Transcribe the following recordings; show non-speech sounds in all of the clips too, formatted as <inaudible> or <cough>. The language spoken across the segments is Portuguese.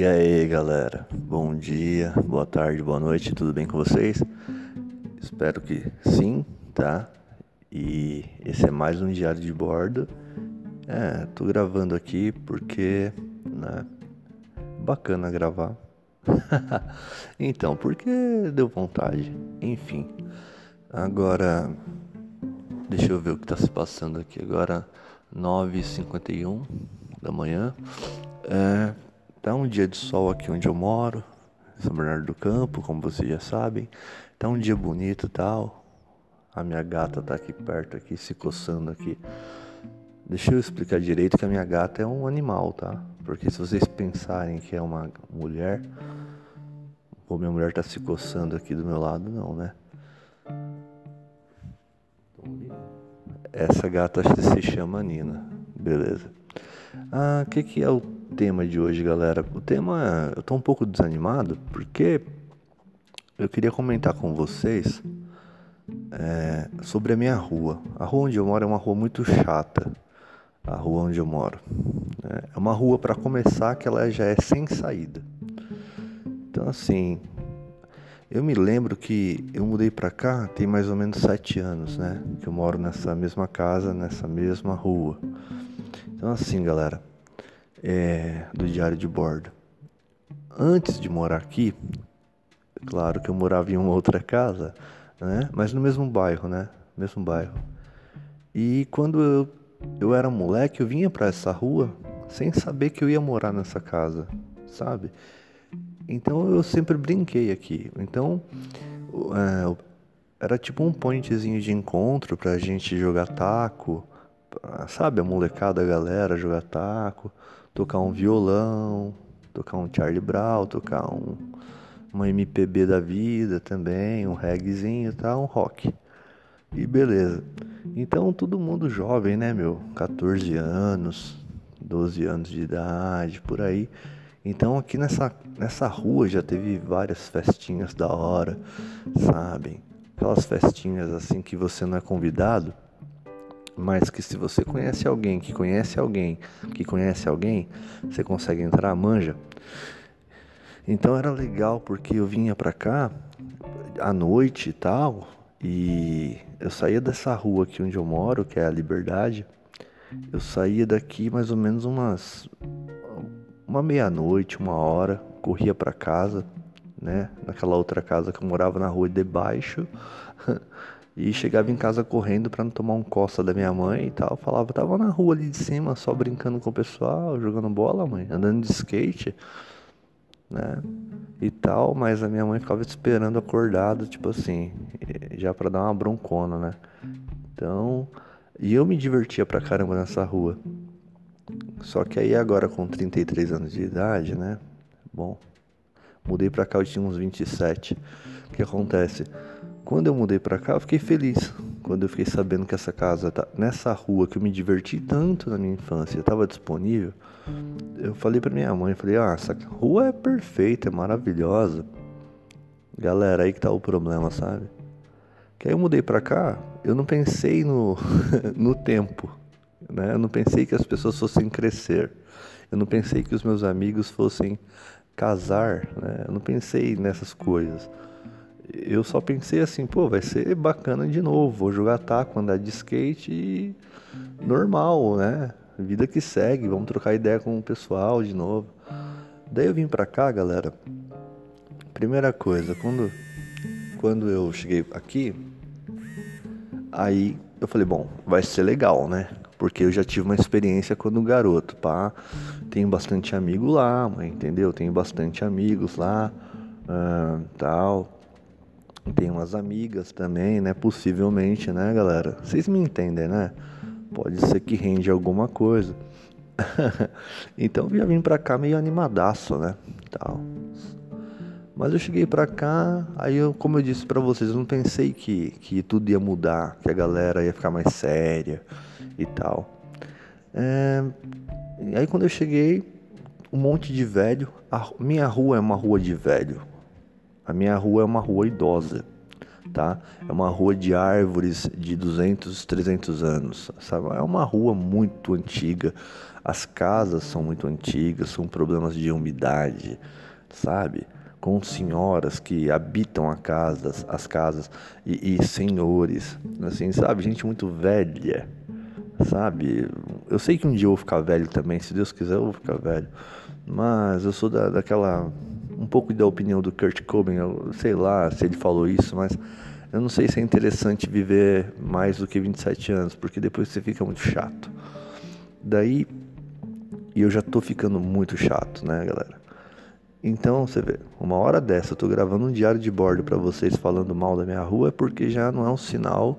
E aí galera, bom dia, boa tarde, boa noite, tudo bem com vocês? Espero que sim, tá? E esse é mais um diário de bordo. É, tô gravando aqui porque, né? Bacana gravar. <laughs> então, porque deu vontade. Enfim. Agora, deixa eu ver o que tá se passando aqui. Agora, 9h51 da manhã. É, tá um dia de sol aqui onde eu moro, São Bernardo do Campo, como vocês já sabem. Tá um dia bonito tal. A minha gata tá aqui perto, aqui, se coçando aqui. Deixa eu explicar direito que a minha gata é um animal, tá? Porque se vocês pensarem que é uma mulher, ou minha mulher tá se coçando aqui do meu lado, não, né? Essa gata se chama Nina, beleza. Ah, o que, que é o tema de hoje, galera? O tema, eu tô um pouco desanimado porque eu queria comentar com vocês é, sobre a minha rua. A rua onde eu moro é uma rua muito chata. A rua onde eu moro. Né? É uma rua, para começar, que ela já é sem saída. Então, assim, eu me lembro que eu mudei para cá tem mais ou menos sete anos, né? Que eu moro nessa mesma casa, nessa mesma rua. Então, assim, galera, é, do diário de bordo. Antes de morar aqui, claro que eu morava em uma outra casa, né? Mas no mesmo bairro, né? Mesmo bairro. E quando eu, eu era moleque, eu vinha para essa rua sem saber que eu ia morar nessa casa, sabe? Então eu sempre brinquei aqui. Então é, era tipo um pointzinho de encontro pra gente jogar taco, sabe? A molecada, a galera jogar taco, tocar um violão, tocar um Charlie Brown, tocar um uma MPB da vida também, um reggaezinho, tá? Um rock. E beleza. Então todo mundo jovem, né, meu? 14 anos, 12 anos de idade, por aí. Então aqui nessa, nessa rua já teve várias festinhas da hora, sabem? Aquelas festinhas assim que você não é convidado, mas que se você conhece alguém que conhece alguém que conhece alguém, você consegue entrar, manja. Então era legal porque eu vinha pra cá à noite e tal, e eu saía dessa rua aqui onde eu moro, que é a Liberdade. Eu saía daqui mais ou menos umas uma meia-noite, uma hora, corria para casa, né? Naquela outra casa que eu morava na rua de baixo. <laughs> e chegava em casa correndo para não tomar um coça da minha mãe e tal. Falava, tava na rua ali de cima, só brincando com o pessoal, jogando bola, mãe, andando de skate né? E tal, mas a minha mãe ficava esperando acordado, tipo assim, já para dar uma broncona, né? Então, e eu me divertia pra caramba nessa rua. Só que aí agora com 33 anos de idade, né? Bom, mudei pra cá eu tinha uns 27. O que acontece? Quando eu mudei pra cá, eu fiquei feliz. Quando eu fiquei sabendo que essa casa tá nessa rua que eu me diverti tanto na minha infância, estava disponível eu falei pra minha mãe, falei, ah, essa rua é perfeita, é maravilhosa. Galera, aí que tá o problema, sabe? Que aí eu mudei pra cá, eu não pensei no, <laughs> no tempo, né? Eu não pensei que as pessoas fossem crescer. Eu não pensei que os meus amigos fossem casar, né? Eu não pensei nessas coisas. Eu só pensei assim, pô, vai ser bacana de novo, vou jogar taco, andar de skate e normal, né? Vida que segue, vamos trocar ideia com o pessoal de novo. Daí eu vim pra cá, galera. Primeira coisa, quando, quando eu cheguei aqui, aí eu falei, bom, vai ser legal, né? Porque eu já tive uma experiência quando garoto, pá. Tenho bastante amigo lá, entendeu? Tenho bastante amigos lá, uh, tal. Tenho umas amigas também, né? Possivelmente, né, galera? Vocês me entendem, né? Pode ser que rende alguma coisa. <laughs> então eu já vim pra cá meio animadaço, né? Tal. Mas eu cheguei pra cá, aí eu, como eu disse pra vocês, eu não pensei que, que tudo ia mudar, que a galera ia ficar mais séria e tal. É, e aí quando eu cheguei, um monte de velho. A minha rua é uma rua de velho. A minha rua é uma rua idosa. tá? É uma rua de árvores de 200, 300 anos, sabe? É uma rua muito antiga. As casas são muito antigas, são problemas de umidade, sabe? Com senhoras que habitam a as casas e, e senhores, assim, sabe? Gente muito velha, sabe? Eu sei que um dia eu vou ficar velho também, se Deus quiser eu vou ficar velho, mas eu sou da, daquela um pouco da opinião do Kurt Cobain, eu sei lá se ele falou isso, mas eu não sei se é interessante viver mais do que 27 anos, porque depois você fica muito chato. Daí, e eu já tô ficando muito chato, né, galera? Então, você vê, uma hora dessa eu tô gravando um diário de bordo para vocês falando mal da minha rua, é porque já não é um sinal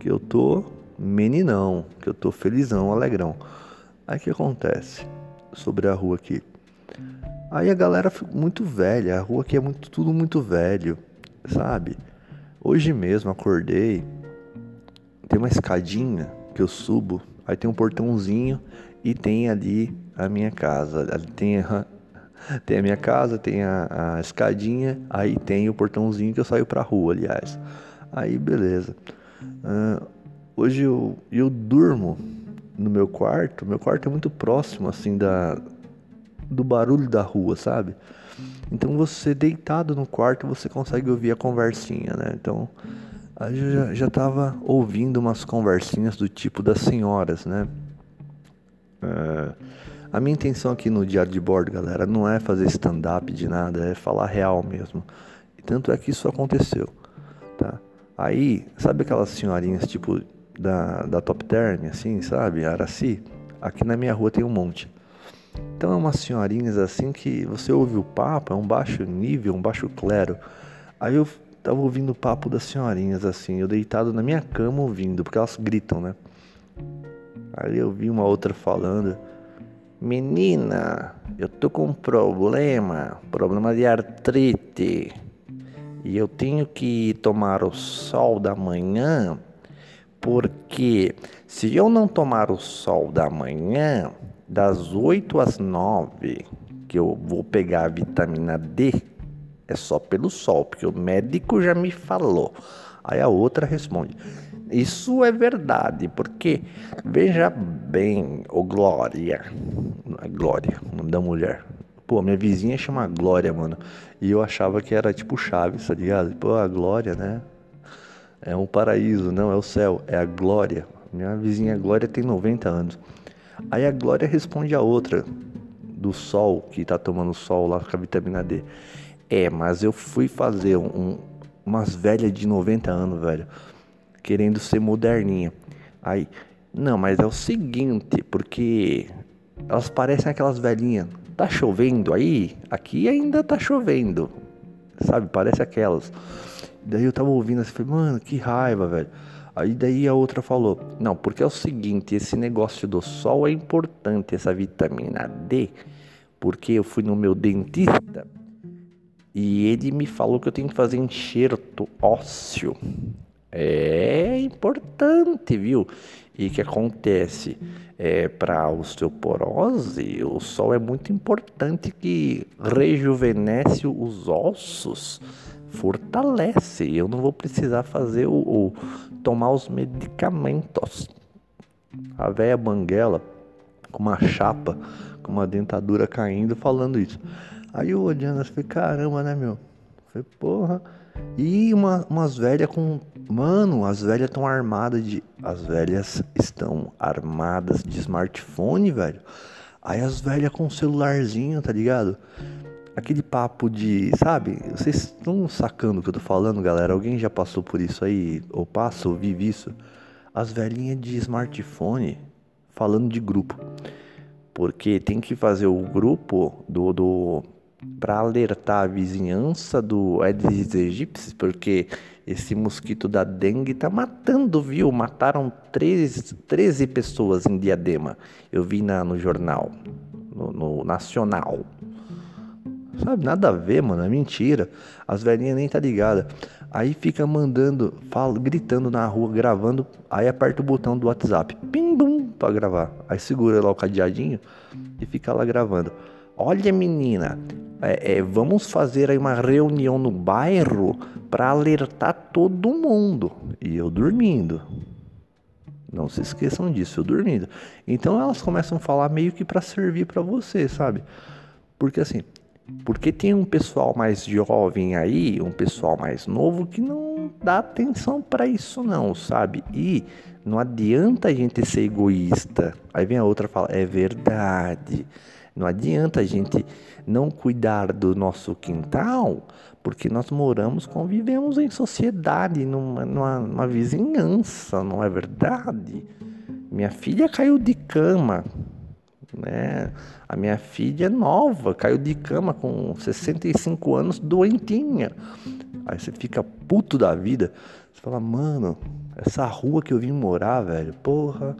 que eu tô meninão, que eu tô felizão, alegrão. Aí o que acontece sobre a rua aqui? Aí a galera muito velha, a rua aqui é muito, tudo muito velho, sabe? Hoje mesmo acordei, tem uma escadinha que eu subo, aí tem um portãozinho e tem ali a minha casa. Ali tem a, <laughs> tem a minha casa, tem a, a escadinha, aí tem o portãozinho que eu saio pra rua, aliás. Aí beleza. Uh, hoje eu, eu durmo no meu quarto, meu quarto é muito próximo assim da, do barulho da rua, sabe? Então você deitado no quarto você consegue ouvir a conversinha, né? Então eu já, já tava ouvindo umas conversinhas do tipo das senhoras, né? É, a minha intenção aqui no diário de bordo, galera, não é fazer stand-up de nada, é falar real mesmo. E tanto é que isso aconteceu, tá? Aí, sabe aquelas senhorinhas tipo da, da Top Term, assim, sabe? Araci? Aqui na minha rua tem um monte. Então é umas senhorinhas assim que você ouve o papo, é um baixo nível, um baixo clero. Aí eu tava ouvindo o papo das senhorinhas assim, eu deitado na minha cama ouvindo, porque elas gritam, né? Aí eu vi uma outra falando: Menina, eu tô com um problema, problema de artrite. E eu tenho que tomar o sol da manhã, porque se eu não tomar o sol da manhã, das 8 às 9 que eu vou pegar a vitamina D é só pelo sol, porque o médico já me falou. Aí a outra responde: Isso é verdade, porque veja bem, ô Glória, Glória, o nome da mulher. Pô, minha vizinha chama Glória, mano. E eu achava que era tipo Chaves, tá ligado? Pô, a Glória, né? É um paraíso, não é o céu, é a Glória. Minha vizinha Glória tem 90 anos. Aí a Glória responde a outra, do sol, que tá tomando sol lá com a vitamina D. É, mas eu fui fazer um, umas velhas de 90 anos, velho, querendo ser moderninha. Aí, não, mas é o seguinte, porque elas parecem aquelas velhinhas. Tá chovendo aí? Aqui ainda tá chovendo. Sabe? Parece aquelas. Daí eu tava ouvindo assim, falei, mano, que raiva, velho. Aí daí a outra falou: "Não, porque é o seguinte, esse negócio do sol é importante, essa vitamina D, porque eu fui no meu dentista e ele me falou que eu tenho que fazer enxerto ósseo. É importante, viu? E que acontece é para osteoporose, o sol é muito importante que rejuvenesce os ossos fortalece. Eu não vou precisar fazer o, o tomar os medicamentos. A velha banguela com uma chapa, com uma dentadura caindo, falando isso. Aí olhando assim, falei, caramba, né, meu? Falei, porra. E uma, umas velhas com. Mano, as velhas estão armadas de. As velhas estão armadas de smartphone, velho. Aí as velhas com celularzinho, tá ligado? Aquele papo de, sabe? Vocês estão sacando o que eu tô falando, galera? Alguém já passou por isso aí? Ou passa, ou vive isso? As velhinhas de smartphone falando de grupo. Porque tem que fazer o grupo do, do para alertar a vizinhança do Aedes aegypti, porque esse mosquito da dengue tá matando, viu? Mataram 13, 13 pessoas em Diadema. Eu vi na, no jornal, no, no Nacional. Sabe, nada a ver, mano, é mentira. As velhinhas nem tá ligada. Aí fica mandando, fala, gritando na rua, gravando. Aí aperta o botão do WhatsApp, pim bum, pra gravar. Aí segura lá o cadeadinho e fica lá gravando. Olha, menina, é, é, vamos fazer aí uma reunião no bairro para alertar todo mundo. E eu dormindo. Não se esqueçam disso, eu dormindo. Então elas começam a falar meio que para servir para você, sabe? Porque assim, porque tem um pessoal mais jovem aí, um pessoal mais novo que não dá atenção para isso não, sabe? E não adianta a gente ser egoísta. Aí vem a outra fala, é verdade. Não adianta a gente não cuidar do nosso quintal, porque nós moramos, convivemos em sociedade, numa, numa, numa vizinhança, não é verdade? Minha filha caiu de cama, né? A minha filha é nova, caiu de cama com 65 anos, doentinha. Aí você fica puto da vida. Você fala, mano, essa rua que eu vim morar, velho, porra.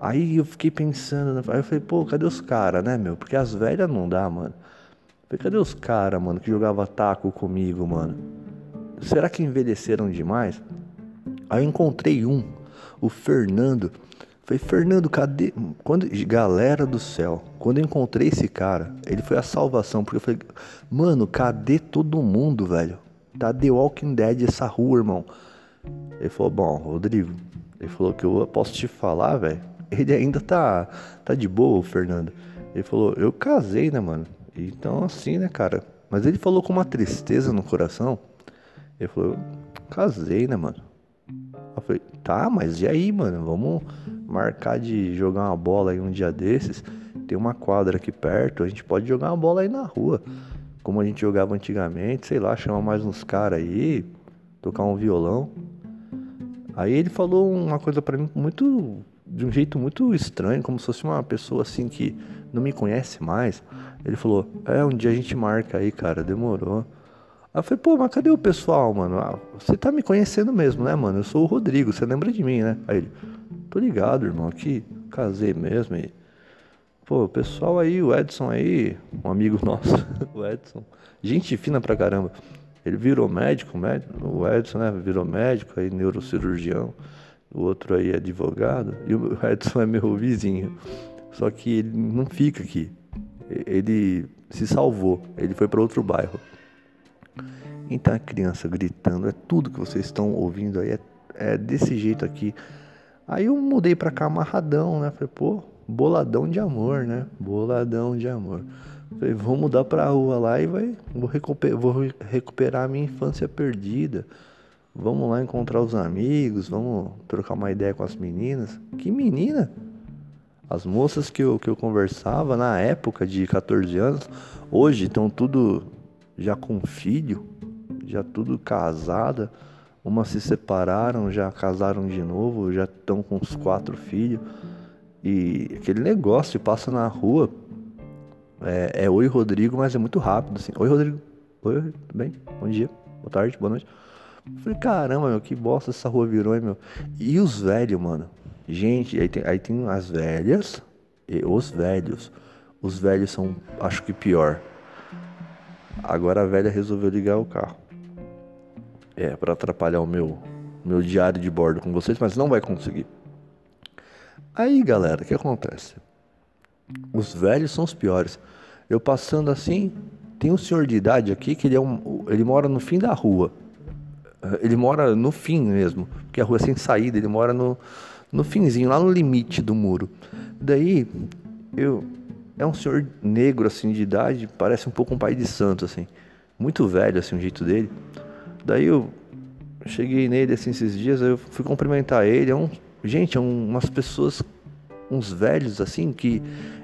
Aí eu fiquei pensando, né? aí eu falei, pô, cadê os caras, né, meu? Porque as velhas não dá, mano. Falei, cadê os caras, mano, que jogava taco comigo, mano? Será que envelheceram demais? Aí eu encontrei um, o Fernando. Falei, Fernando, cadê? Quando, galera do céu, quando eu encontrei esse cara, ele foi a salvação, porque eu falei, mano, cadê todo mundo, velho? Tá The Walking Dead essa rua, irmão. Ele falou, bom, Rodrigo, ele falou que eu posso te falar, velho. Ele ainda tá, tá de boa, o Fernando. Ele falou, eu casei, né, mano? Então, assim, né, cara? Mas ele falou com uma tristeza no coração. Ele falou, casei, né, mano? Eu falei, tá, mas e aí, mano? Vamos marcar de jogar uma bola aí um dia desses, tem uma quadra aqui perto, a gente pode jogar uma bola aí na rua. Como a gente jogava antigamente, sei lá, chamar mais uns caras aí, tocar um violão. Aí ele falou uma coisa para mim muito de um jeito muito estranho, como se fosse uma pessoa assim que não me conhece mais. Ele falou: "É, um dia a gente marca aí, cara, demorou". Aí eu falei: "Pô, mas cadê o pessoal, mano? Ah, você tá me conhecendo mesmo, né, mano? Eu sou o Rodrigo, você lembra de mim, né?" Aí ele: Tô ligado, irmão, aqui casei mesmo e. Pô, o pessoal aí, o Edson aí, um amigo <laughs> nosso, o Edson, gente fina pra caramba. Ele virou médico, médico, o Edson, né, virou médico, aí neurocirurgião. O outro aí é advogado e o <laughs> Edson é meu vizinho. Só que ele não fica aqui. Ele se salvou, ele foi para outro bairro. Então a criança gritando, é tudo que vocês estão ouvindo aí, é, é desse jeito aqui. Aí eu mudei pra cá amarradão, né? Falei, pô, boladão de amor, né? Boladão de amor. Falei, vou mudar pra rua lá e vai, vou, recuperar, vou recuperar a minha infância perdida. Vamos lá encontrar os amigos, vamos trocar uma ideia com as meninas. Que menina? As moças que eu, que eu conversava na época de 14 anos, hoje estão tudo já com filho, já tudo casada. Umas se separaram, já casaram de novo, já estão com os quatro filhos. E aquele negócio passa na rua. É, é, oi Rodrigo, mas é muito rápido assim. Oi Rodrigo. Oi, tudo bem? Bom dia, boa tarde, boa noite. Falei, caramba, meu, que bosta essa rua virou, hein, meu. E os velhos, mano. Gente, aí tem, aí tem as velhas e os velhos. Os velhos são, acho que pior. Agora a velha resolveu ligar o carro é, para atrapalhar o meu, meu diário de bordo com vocês, mas não vai conseguir. Aí, galera, o que acontece? Os velhos são os piores. Eu passando assim, tem um senhor de idade aqui que ele, é um, ele mora no fim da rua. Ele mora no fim mesmo, porque a rua é sem saída, ele mora no, no finzinho, lá no limite do muro. Daí, eu. É um senhor negro, assim, de idade, parece um pouco um pai de santo, assim. Muito velho, assim, o jeito dele. Daí eu cheguei nele assim esses dias, eu fui cumprimentar ele. É um, gente, é um, umas pessoas, uns velhos assim, que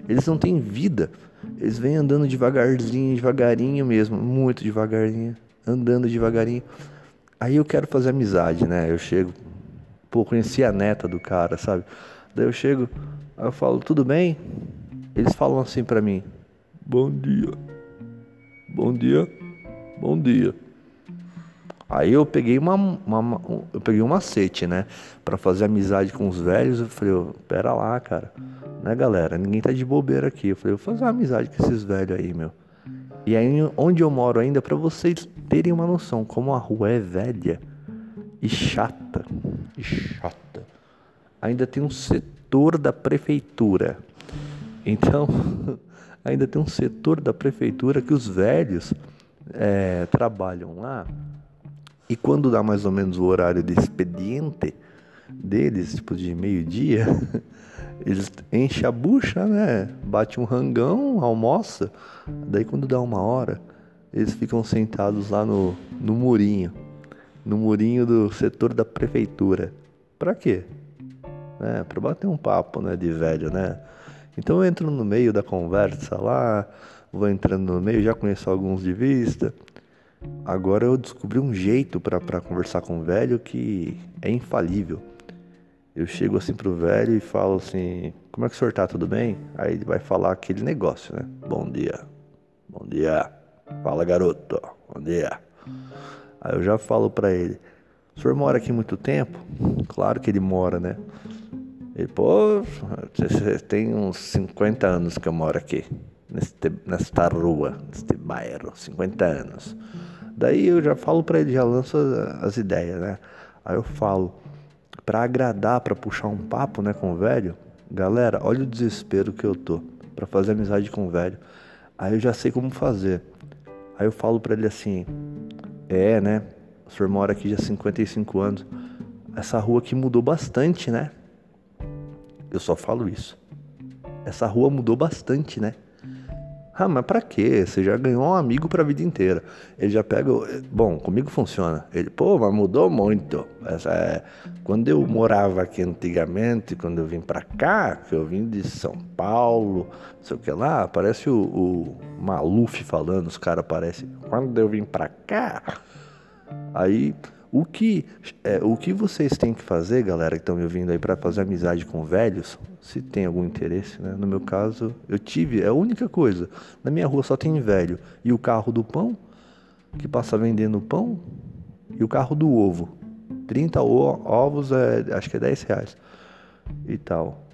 eles não têm vida. Eles vêm andando devagarzinho, devagarinho mesmo, muito devagarinho, andando devagarinho. Aí eu quero fazer amizade, né? Eu chego, pô, conheci a neta do cara, sabe? Daí eu chego, eu falo, tudo bem? Eles falam assim pra mim, bom dia, bom dia, bom dia. Aí eu peguei uma, uma, eu peguei um macete, né, para fazer amizade com os velhos. Eu falei, oh, pera lá, cara, né, galera? Ninguém tá de bobeira aqui. Eu falei, vou fazer uma amizade com esses velhos aí, meu. E aí, onde eu moro ainda, para vocês terem uma noção, como a rua é velha e chata, e chata, ainda tem um setor da prefeitura. Então, <laughs> ainda tem um setor da prefeitura que os velhos é, trabalham lá e quando dá mais ou menos o horário de expediente deles, tipo de meio-dia, <laughs> eles enchem a bucha, né? Bate um rangão, almoça. Daí quando dá uma hora, eles ficam sentados lá no, no murinho. No murinho do setor da prefeitura. Pra quê? É, pra bater um papo, né, de velho, né? Então eu entro no meio da conversa lá, vou entrando no meio, já conheço alguns de vista. Agora eu descobri um jeito para conversar com o velho que é infalível. Eu chego assim pro velho e falo assim: Como é que o senhor tá? Tudo bem? Aí ele vai falar aquele negócio, né? Bom dia. Bom dia. Fala, garoto. Bom dia. Aí eu já falo para ele: O senhor mora aqui muito tempo? Claro que ele mora, né? Ele, pô, tem uns 50 anos que eu moro aqui, neste, nesta rua, neste bairro, 50 anos. Daí eu já falo para ele, já lanço as ideias, né? Aí eu falo, para agradar, para puxar um papo, né, com o velho, galera, olha o desespero que eu tô para fazer amizade com o velho. Aí eu já sei como fazer. Aí eu falo para ele assim: "É, né? O senhor mora aqui já há 55 anos. Essa rua aqui mudou bastante, né?" Eu só falo isso. Essa rua mudou bastante, né? Ah, mas pra quê? Você já ganhou um amigo pra vida inteira. Ele já pega. Bom, comigo funciona. Ele, pô, mas mudou muito. Essa é... Quando eu morava aqui antigamente, quando eu vim pra cá, que eu vim de São Paulo, não sei o que lá, parece o, o Maluf falando, os caras parecem. Quando eu vim pra cá. Aí o que, é, o que vocês têm que fazer, galera que estão me ouvindo aí para fazer amizade com velhos, se tem algum interesse, né? No meu caso, eu tive, é a única coisa. Na minha rua só tem velho. E o carro do pão, que passa vendendo pão, e o carro do ovo. 30 ovos, é, acho que é 10 reais. E tal.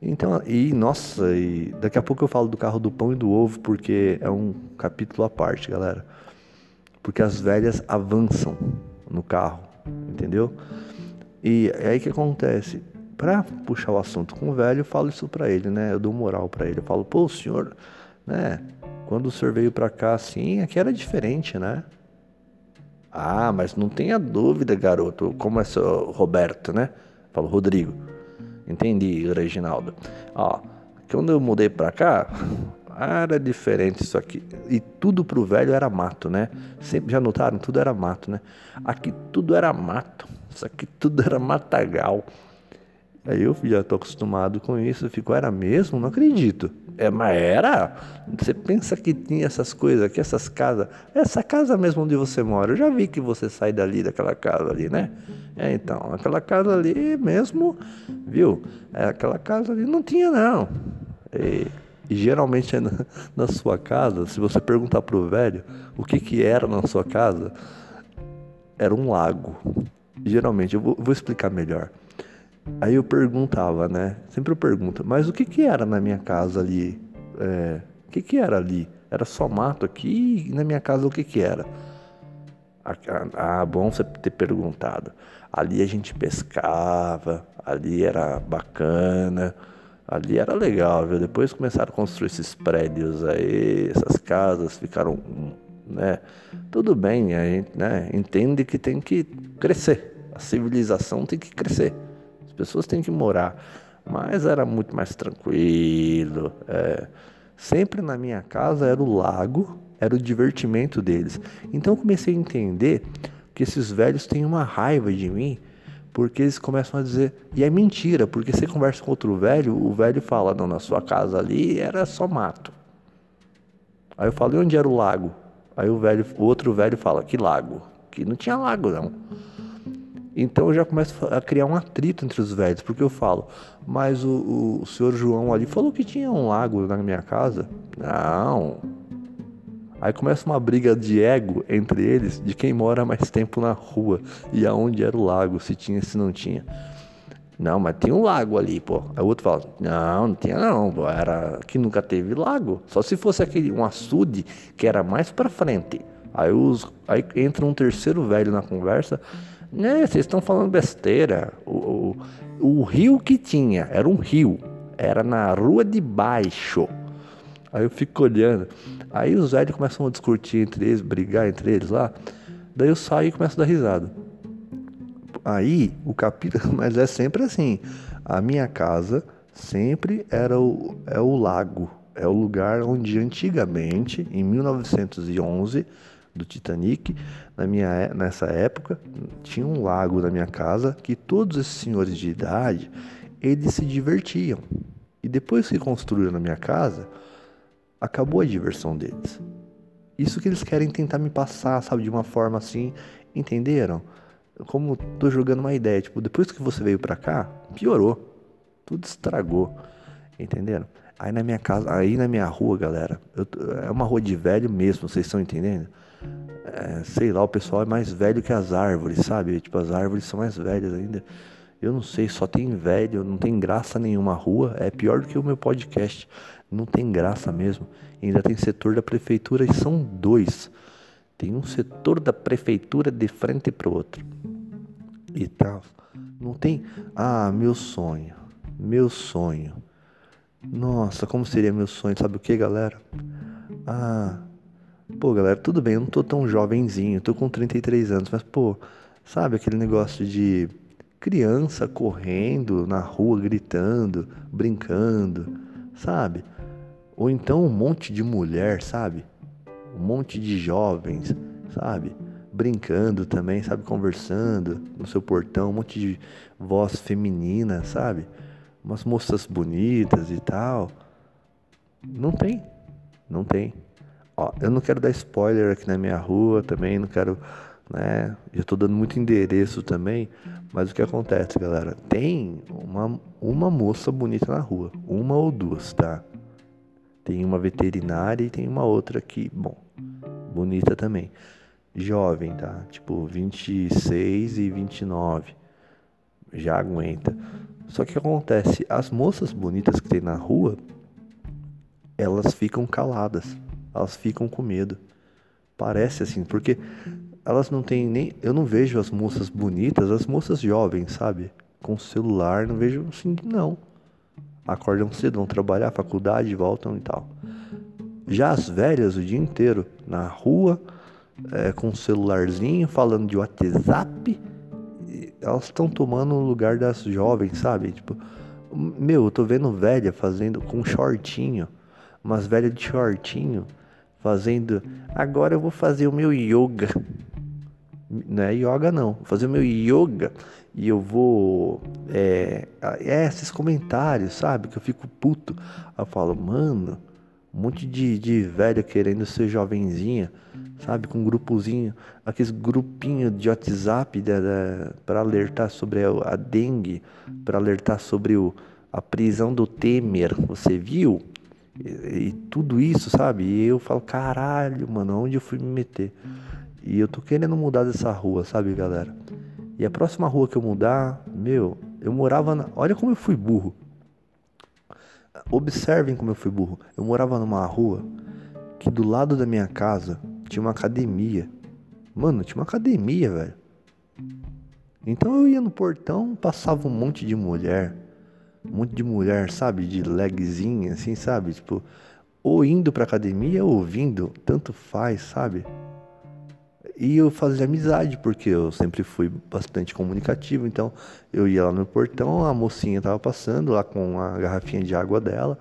Então, e nossa, e daqui a pouco eu falo do carro do pão e do ovo, porque é um capítulo à parte, galera. Porque as velhas avançam no carro, entendeu? E é aí que acontece. Para puxar o assunto com o velho, eu falo isso para ele, né? Eu dou moral para ele. Eu falo, pô, senhor, né? Quando o senhor veio para cá assim, aqui era diferente, né? Ah, mas não tenha dúvida, garoto. Como é seu Roberto, né? Falo, Rodrigo. Entendi, Reginaldo. Ó, quando eu mudei pra cá, era diferente isso aqui. E tudo pro velho era mato, né? Sempre já notaram? Tudo era mato, né? Aqui tudo era mato. Isso aqui tudo era matagal. Aí eu já tô acostumado com isso. Eu fico, era mesmo? Não acredito. É, mas era? Você pensa que tinha essas coisas aqui, essas casas. Essa casa mesmo onde você mora. Eu já vi que você sai dali, daquela casa ali, né? É, então, aquela casa ali mesmo, viu? É, aquela casa ali não tinha, não. E e geralmente é na, <laughs> na sua casa, se você perguntar pro velho o que que era na sua casa, era um lago. Geralmente, eu vou, vou explicar melhor. Aí eu perguntava, né? Sempre eu pergunto, mas o que que era na minha casa ali? É, o que que era ali? Era só mato aqui? E na minha casa o que que era? Ah, bom você ter perguntado. Ali a gente pescava, ali era bacana. Ali era legal, viu? Depois começaram a construir esses prédios aí, essas casas ficaram, né? Tudo bem, a gente né? entende que tem que crescer. A civilização tem que crescer. As pessoas têm que morar. Mas era muito mais tranquilo. É. Sempre na minha casa era o lago, era o divertimento deles. Então eu comecei a entender que esses velhos têm uma raiva de mim porque eles começam a dizer, e é mentira, porque você conversa com outro velho, o velho fala, não, na sua casa ali era só mato. Aí eu falo, e onde era o lago? Aí o velho, o outro velho fala, que lago? Que não tinha lago não. Então eu já começo a criar um atrito entre os velhos, porque eu falo, mas o, o, o senhor João ali falou que tinha um lago na minha casa. Não, Aí começa uma briga de ego entre eles de quem mora mais tempo na rua e aonde era o lago, se tinha, se não tinha. Não, mas tem um lago ali, pô. Aí o outro fala: Não, não tinha não, pô. Era que nunca teve lago. Só se fosse aquele um açude que era mais para frente. Aí, os, aí entra um terceiro velho na conversa. Né, vocês estão falando besteira. O, o, o rio que tinha era um rio. Era na rua de baixo. Aí eu fico olhando. Aí os velhos começam a discutir entre eles, brigar entre eles lá. Daí eu saio e começo a dar risada. Aí o capítulo, <laughs> mas é sempre assim. A minha casa sempre era o, é o lago. É o lugar onde antigamente, em 1911, do Titanic, na minha, é, nessa época, tinha um lago na minha casa que todos esses senhores de idade, eles se divertiam. E depois que construíram na minha casa, acabou a diversão deles. Isso que eles querem tentar me passar, sabe, de uma forma assim, entenderam? Como tô jogando uma ideia, tipo, depois que você veio pra cá, piorou. Tudo estragou. Entenderam? Aí na minha casa, aí na minha rua, galera, eu, é uma rua de velho mesmo, vocês estão entendendo? É, sei lá, o pessoal é mais velho que as árvores, sabe? Tipo, as árvores são mais velhas ainda. Eu não sei, só tem velho, não tem graça nenhuma rua. É pior do que o meu podcast. Não tem graça mesmo. ainda tem setor da prefeitura e são dois. Tem um setor da prefeitura de frente para o outro. E tal. Não tem. Ah, meu sonho. Meu sonho. Nossa, como seria meu sonho? Sabe o que, galera? Ah. Pô, galera, tudo bem, eu não tô tão jovenzinho, tô com 33 anos, mas, pô, sabe aquele negócio de criança correndo na rua, gritando, brincando, sabe? Ou então um monte de mulher, sabe? Um monte de jovens, sabe? Brincando também, sabe? Conversando no seu portão, um monte de voz feminina, sabe? Umas moças bonitas e tal. Não tem. Não tem. Ó, eu não quero dar spoiler aqui na minha rua também, não quero né? Eu tô dando muito endereço também, mas o que acontece, galera? Tem uma, uma moça bonita na rua, uma ou duas, tá? Tem uma veterinária e tem uma outra aqui, bom, bonita também. Jovem, tá? Tipo 26 e 29. Já aguenta. Só que que acontece? As moças bonitas que tem na rua, elas ficam caladas. Elas ficam com medo. Parece assim, porque elas não têm nem. Eu não vejo as moças bonitas, as moças jovens, sabe? Com celular, não vejo assim, não. Acordam cedo, vão trabalhar, faculdade, voltam e tal. Já as velhas, o dia inteiro, na rua, é, com um celularzinho, falando de WhatsApp, elas estão tomando o lugar das jovens, sabe? Tipo, meu, eu tô vendo velha fazendo com shortinho, umas velhas de shortinho, fazendo. Agora eu vou fazer o meu yoga não é yoga não, vou fazer o meu yoga e eu vou. É, é esses comentários, sabe? Que eu fico puto. Eu falo, mano, um monte de, de velho querendo ser jovenzinha, sabe? Com um grupozinho, aqueles grupinhos de WhatsApp para alertar sobre a, a dengue, para alertar sobre o, a prisão do Temer, você viu? E, e tudo isso, sabe? E eu falo, caralho, mano, onde eu fui me meter? E eu tô querendo mudar dessa rua, sabe, galera? E a próxima rua que eu mudar, meu, eu morava na. Olha como eu fui burro. Observem como eu fui burro. Eu morava numa rua que do lado da minha casa tinha uma academia. Mano, tinha uma academia, velho. Então eu ia no portão, passava um monte de mulher. Um monte de mulher, sabe? De legzinha, assim, sabe? Tipo, ou indo pra academia ou ouvindo. Tanto faz, sabe? E eu fazia amizade, porque eu sempre fui bastante comunicativo. Então eu ia lá no portão, a mocinha tava passando lá com a garrafinha de água dela,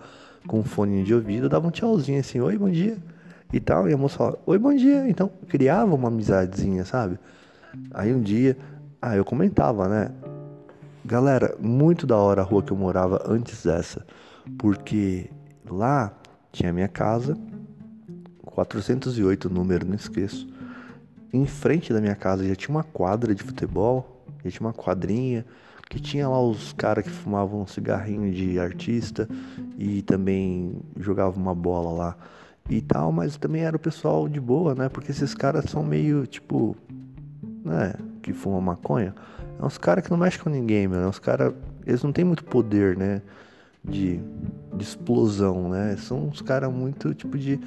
com um fone de ouvido, dava um tchauzinho assim, oi, bom dia. E tal, e a moça falava, oi, bom dia. Então criava uma amizadezinha, sabe? Aí um dia, ah, eu comentava, né? Galera, muito da hora a rua que eu morava antes dessa, porque lá tinha minha casa, 408 número, não esqueço em frente da minha casa já tinha uma quadra de futebol, já tinha uma quadrinha, que tinha lá os caras que fumavam um cigarrinho de artista e também jogavam uma bola lá e tal, mas também era o pessoal de boa, né? Porque esses caras são meio tipo, né? Que fumam maconha. É uns caras que não mexem com ninguém, meu. É uns caras. Eles não têm muito poder, né? De, de explosão, né? São uns caras muito tipo de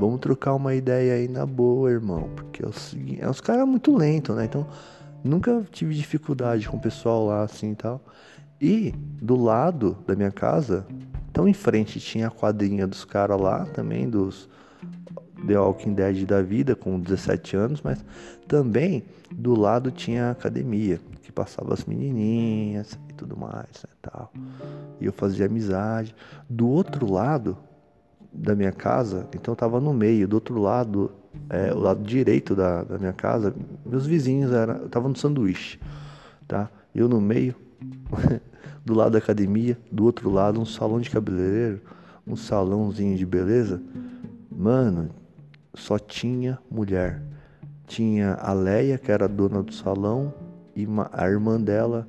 Vamos trocar uma ideia aí na boa, irmão. Porque é o seguinte, é uns caras muito lentos, né? Então, nunca tive dificuldade com o pessoal lá assim e tal. E do lado da minha casa Então em frente tinha a quadrinha dos caras lá também, dos The Walking Dead da vida, com 17 anos, mas também do lado tinha a academia, que passava as menininhas e tudo mais, né, tal. E eu fazia amizade. Do outro lado da minha casa, então eu tava no meio, do outro lado, é, o lado direito da, da minha casa, meus vizinhos era, eu tava no sanduíche, tá? Eu no meio, <laughs> do lado da academia, do outro lado um salão de cabeleireiro, um salãozinho de beleza. Mano, só tinha mulher. Tinha a Leia, que era dona do salão, e a irmã dela,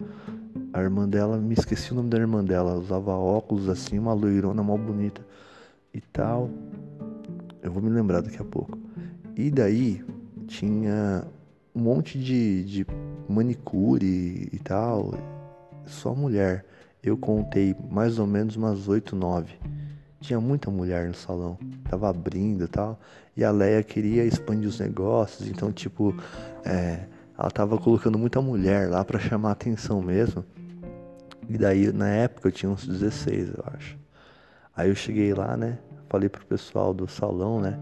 a irmã dela, me esqueci o nome da irmã dela, usava óculos assim, uma loirona mal bonita e tal. Eu vou me lembrar daqui a pouco. E daí tinha um monte de, de manicure e tal, só mulher. Eu contei mais ou menos umas oito, nove. Tinha muita mulher no salão, tava abrindo e tal. E a Leia queria expandir os negócios, então, tipo, é, ela tava colocando muita mulher lá para chamar atenção mesmo. E daí, na época, eu tinha uns 16, eu acho. Aí eu cheguei lá, né? Falei pro pessoal do salão, né?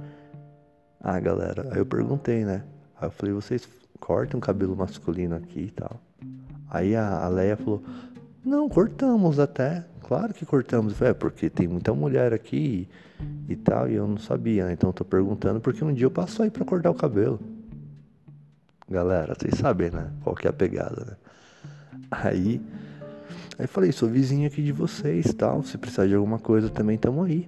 Ah, galera, aí eu perguntei, né? Aí eu falei, vocês cortam cabelo masculino aqui e tal? Aí a, Leia falou, não, cortamos até. Claro que cortamos. É, porque tem muita mulher aqui e, e tal, e eu não sabia, né? Então eu tô perguntando porque um dia eu passo aí pra cortar o cabelo. Galera, vocês sabem, né? Qual que é a pegada, né? Aí, aí falei, sou vizinho aqui de vocês, tal. Se precisar de alguma coisa também tamo aí,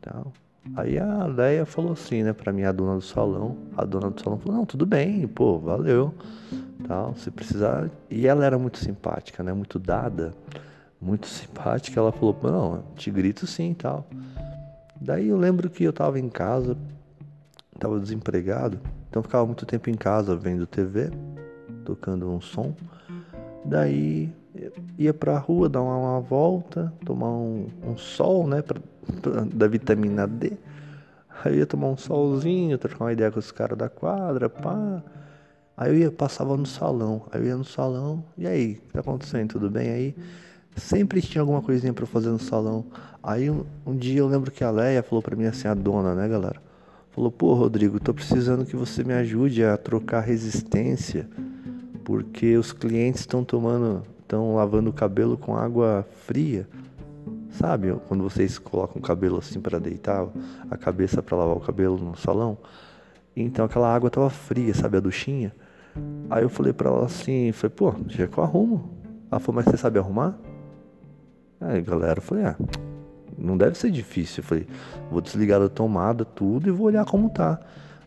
tal. Aí a Leia falou assim, né, pra mim, a dona do salão. A dona do salão falou, não, tudo bem, pô, valeu tal, se precisar. E ela era muito simpática, né? Muito dada, muito <laughs> simpática. Ela falou: "Não, te grito sim, tal". Daí eu lembro que eu tava em casa, tava desempregado, então ficava muito tempo em casa vendo TV, tocando um som. Daí ia pra rua dar uma, uma volta, tomar um, um sol, né, pra, pra, da vitamina D. Aí ia tomar um solzinho, trocar uma ideia com os caras da quadra, pá. Aí eu ia, passava no salão, aí eu ia no salão, e aí, o que tá acontecendo? Tudo bem aí? Sempre tinha alguma coisinha para fazer no salão. Aí um, um, dia eu lembro que a Leia falou para mim assim, a dona, né, galera? Falou, pô, Rodrigo, tô precisando que você me ajude a trocar resistência, porque os clientes estão tomando, estão lavando o cabelo com água fria. Sabe, quando vocês colocam o cabelo assim para deitar, a cabeça para lavar o cabelo no salão? Então aquela água tava fria, sabe, a duchinha? Aí eu falei pra ela assim, falei, pô, já que eu arrumo. Ela falou, mas você sabe arrumar? Aí galera, eu falei, ah, não deve ser difícil. Eu falei, vou desligar a tomada, tudo e vou olhar como tá.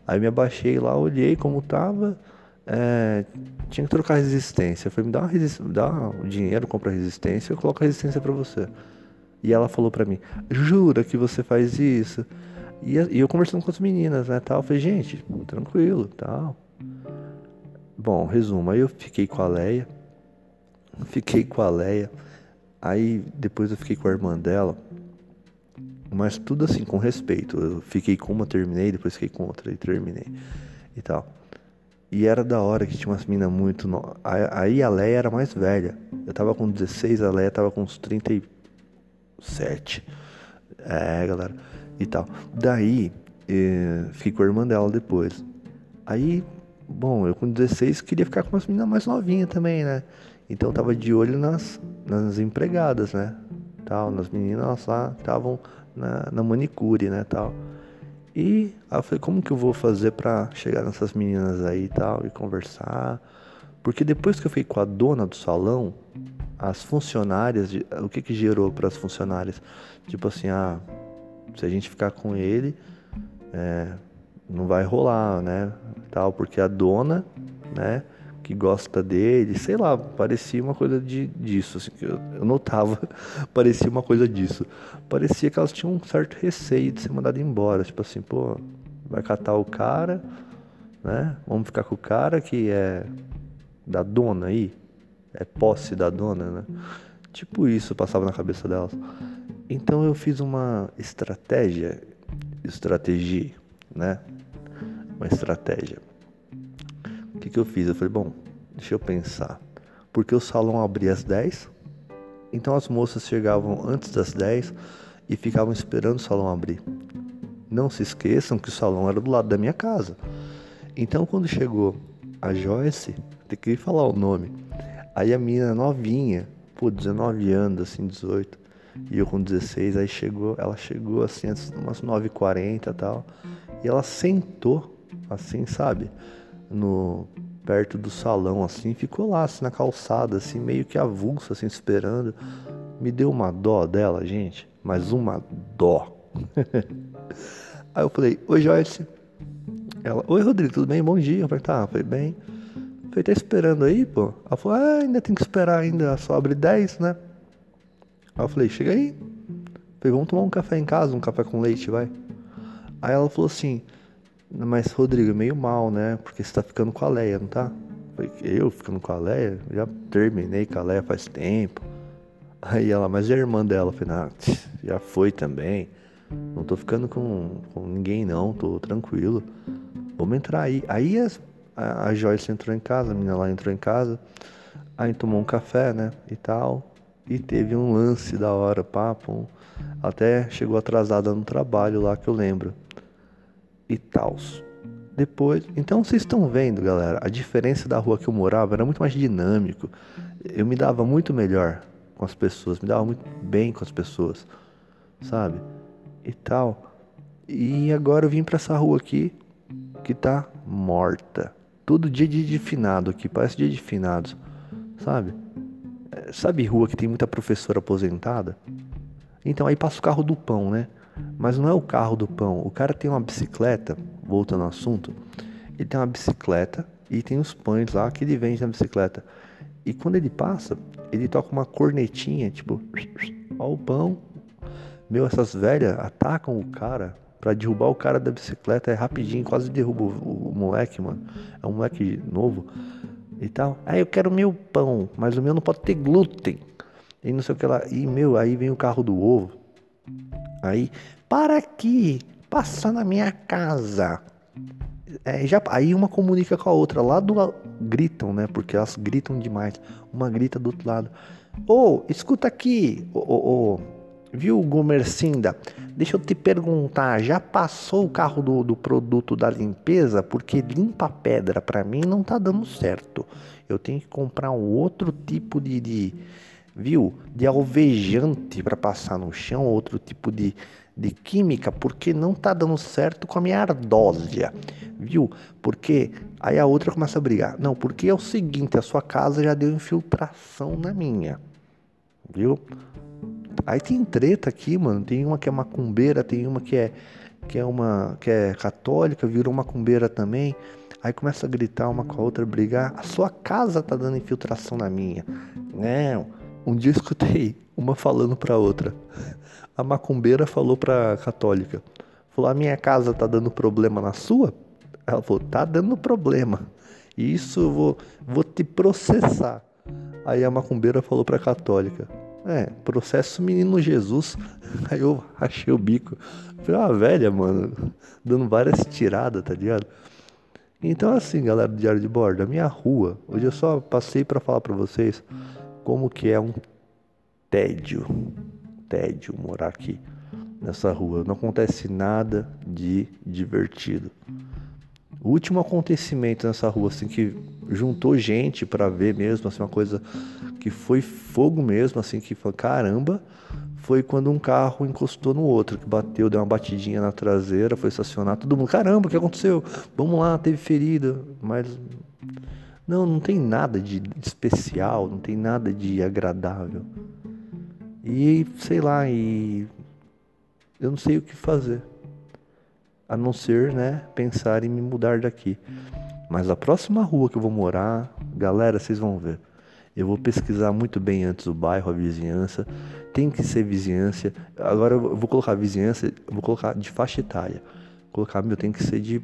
Aí me abaixei lá, olhei como tava. É, tinha que trocar resistência. Eu falei, me dá, uma resist... dá o dinheiro, compra resistência, eu coloco a resistência para você. E ela falou para mim, jura que você faz isso? E eu conversando com as meninas, né, tal. Eu falei, gente, tranquilo, tal. Bom, resumo, aí eu fiquei com a Leia, fiquei com a Leia, aí depois eu fiquei com a irmã dela, mas tudo assim, com respeito. Eu fiquei com uma, terminei, depois fiquei com outra e terminei e tal. E era da hora que tinha umas minas muito. No... Aí a Leia era mais velha. Eu tava com 16, a Leia tava com uns 37. É, galera. E tal. Daí, eh, fiquei com a irmã dela depois. Aí Bom, eu com 16 queria ficar com umas meninas mais novinhas também, né? Então tava de olho nas, nas empregadas, né? Tal, nas meninas lá que estavam na, na manicure, né? Tal. E aí eu falei, como que eu vou fazer para chegar nessas meninas aí e tal, e conversar? Porque depois que eu fiquei com a dona do salão, as funcionárias, o que que gerou para as funcionárias? Tipo assim, ah, se a gente ficar com ele, é, não vai rolar, né? Tal, porque a dona, né, que gosta dele, sei lá, parecia uma coisa de, disso, assim, eu, eu notava, <laughs> parecia uma coisa disso. Parecia que elas tinham um certo receio de ser mandada embora, tipo assim, pô, vai catar o cara, né? Vamos ficar com o cara que é da dona aí, é posse da dona, né? Tipo isso passava na cabeça delas. Então eu fiz uma estratégia, estratégia, né? Uma estratégia. O que, que eu fiz? Eu falei, bom, deixa eu pensar. Porque o salão abria às 10, então as moças chegavam antes das 10 e ficavam esperando o salão abrir. Não se esqueçam que o salão era do lado da minha casa. Então quando chegou a Joyce, tem que falar o nome. Aí a menina novinha, pô, 19 anos, assim, 18, e eu com 16, aí chegou, ela chegou assim, umas 9h40 e tal, e ela sentou, assim, sabe, no perto do salão, assim, ficou lá, assim, na calçada, assim, meio que avulsa, assim, esperando. Me deu uma dó dela, gente, mas uma dó. <laughs> aí eu falei, oi Joyce. Ela, oi Rodrigo, tudo bem? Bom dia. Eu falei, tá, foi bem. Falei, tá esperando aí, pô? Ela falou, ah, ainda tem que esperar ainda, só abre 10, né? Aí eu falei, chega aí. Falei, vamos tomar um café em casa, um café com leite, vai. Aí ela falou assim, mas Rodrigo, é meio mal, né? Porque você tá ficando com a Leia, não tá? Eu ficando com a Leia? Já terminei com a Leia faz tempo. Aí ela, mas e a irmã dela? Eu falei, ah, já foi também. Não tô ficando com, com ninguém não, tô tranquilo. Vamos entrar aí. Aí as a, a Joyce entrou em casa, a menina lá entrou em casa, aí tomou um café, né, e tal, e teve um lance da hora, papo, até chegou atrasada no trabalho lá que eu lembro, e tal. Depois, então vocês estão vendo, galera, a diferença da rua que eu morava era muito mais dinâmico. Eu me dava muito melhor com as pessoas, me dava muito bem com as pessoas, sabe? E tal. E agora eu vim para essa rua aqui que tá morta. Todo dia de finado aqui, parece dia de finados, sabe? É, sabe rua que tem muita professora aposentada? Então aí passa o carro do pão, né? Mas não é o carro do pão. O cara tem uma bicicleta, voltando ao assunto, ele tem uma bicicleta e tem os pães lá que ele vende na bicicleta. E quando ele passa, ele toca uma cornetinha, tipo, ó o pão. Meu, essas velhas atacam o cara para derrubar o cara da bicicleta é rapidinho, quase derruba o, moleque, mano. É um moleque novo e tal. Aí eu quero meu pão, mas o meu não pode ter glúten. E não sei o que lá. E meu, aí vem o carro do ovo. Aí, para aqui, passa na minha casa. É, já, aí uma comunica com a outra, lá do lado, gritam, né? Porque elas gritam demais. Uma grita do outro lado. Ô, oh, escuta aqui, ô, ô, Viu, Gomercinda? Deixa eu te perguntar, já passou o carro do, do produto da limpeza? Porque limpa pedra para mim não tá dando certo. Eu tenho que comprar um outro tipo de, de viu, de alvejante para passar no chão, outro tipo de, de química, porque não tá dando certo com a minha ardósia, viu? Porque aí a outra começa a brigar. Não, porque é o seguinte, a sua casa já deu infiltração na minha, viu? Aí tem treta aqui, mano. Tem uma que é macumbeira, tem uma que é que é uma que é católica, virou macumbeira também. Aí começa a gritar uma com a outra, brigar. A sua casa tá dando infiltração na minha. Não. Um dia escutei uma falando pra outra. A macumbeira falou pra católica. Falou: "A minha casa tá dando problema na sua?" Ela falou: "Tá dando problema. Isso eu vou vou te processar." Aí a macumbeira falou pra católica: é, processo menino Jesus. <laughs> Aí eu achei o bico. Falei, uma velha, mano, dando várias tiradas, tá ligado? Então assim, galera do Diário de Bordo, a minha rua, hoje eu só passei para falar para vocês como que é um tédio, tédio morar aqui nessa rua. Não acontece nada de divertido. O último acontecimento nessa rua, assim, que juntou gente para ver mesmo, assim, uma coisa que foi fogo mesmo, assim, que foi caramba, foi quando um carro encostou no outro, que bateu, deu uma batidinha na traseira, foi estacionar, todo mundo, caramba, o que aconteceu? Vamos lá, teve ferida, mas não, não tem nada de especial, não tem nada de agradável. E sei lá, e eu não sei o que fazer a não ser, né, pensar em me mudar daqui. Mas a próxima rua que eu vou morar, galera, vocês vão ver. Eu vou pesquisar muito bem antes o bairro, a vizinhança. Tem que ser vizinhança. Agora eu vou colocar vizinhança, vou colocar de faixa etária. Vou colocar, meu, tem que ser de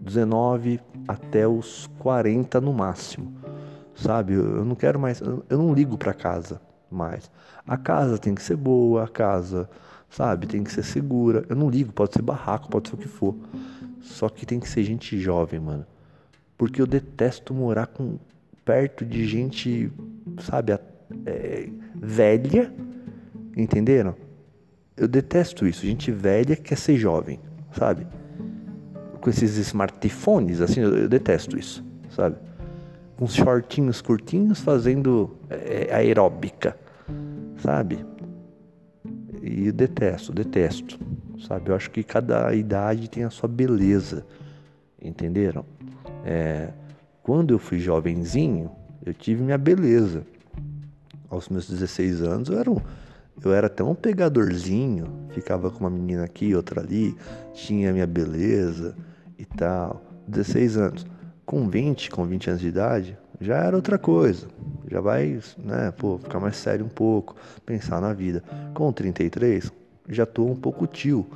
19 até os 40 no máximo. Sabe? Eu não quero mais, eu não ligo para casa mais. A casa tem que ser boa, a casa sabe? Tem que ser segura. Eu não ligo, pode ser barraco, pode ser o que for. Só que tem que ser gente jovem, mano. Porque eu detesto morar com perto de gente, sabe, é, velha, entenderam? eu detesto isso. Gente velha quer ser jovem, sabe? Com esses smartphones, assim, eu, eu detesto isso, sabe? Com shortinhos curtinhos fazendo é, aeróbica, sabe? E eu detesto, detesto, sabe? Eu acho que cada idade tem a sua beleza, entenderam? É, quando eu fui jovenzinho, eu tive minha beleza. Aos meus 16 anos, eu era um eu era até um pegadorzinho, ficava com uma menina aqui, outra ali, tinha minha beleza e tal. 16 anos. Com 20, com 20 anos de idade, já era outra coisa. Já vai, né, pô, ficar mais sério um pouco, pensar na vida. Com 33, já tô um pouco tio.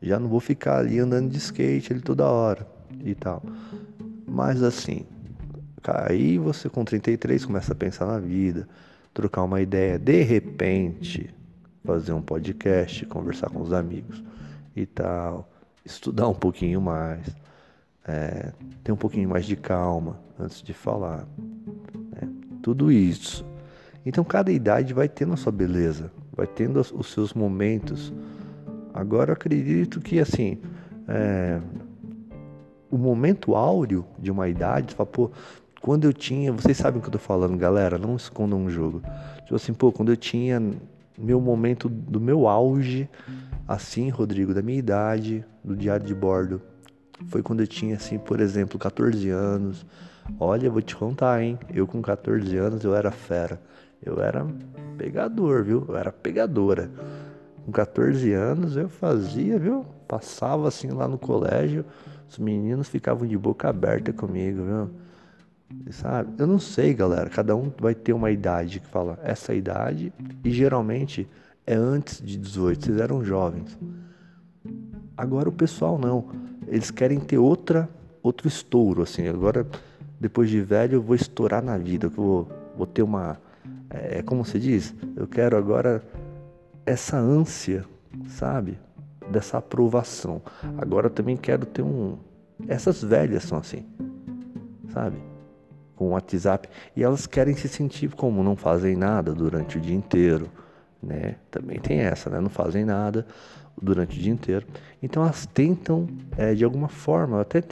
Já não vou ficar ali andando de skate ali toda hora e tal. Mas assim, aí você com 33 começa a pensar na vida trocar uma ideia, de repente fazer um podcast, conversar com os amigos e tal, estudar um pouquinho mais, é, ter um pouquinho mais de calma antes de falar, né? tudo isso. Então cada idade vai tendo a sua beleza, vai tendo os seus momentos. Agora eu acredito que assim, é, o momento áureo de uma idade, você fala, pô, quando eu tinha, vocês sabem o que eu tô falando, galera, não escondam um jogo. Tipo assim, pô, quando eu tinha meu momento do meu auge, assim, Rodrigo, da minha idade, do diário de bordo, foi quando eu tinha, assim, por exemplo, 14 anos. Olha, vou te contar, hein? Eu com 14 anos, eu era fera. Eu era pegador, viu? Eu era pegadora. Com 14 anos eu fazia, viu? Passava assim lá no colégio, os meninos ficavam de boca aberta comigo, viu? Sabe? Eu não sei, galera. Cada um vai ter uma idade que fala essa idade e geralmente é antes de 18. Vocês eram jovens. Agora o pessoal não. Eles querem ter outra outro estouro assim. Agora depois de velho eu vou estourar na vida. Eu vou, vou ter uma é, é como se diz. Eu quero agora essa ânsia, sabe? Dessa aprovação. Agora eu também quero ter um. Essas velhas são assim, sabe? com o WhatsApp e elas querem se sentir como não fazem nada durante o dia inteiro, né? Também tem essa, né? Não fazem nada durante o dia inteiro. Então elas tentam, é, de alguma forma, eu até,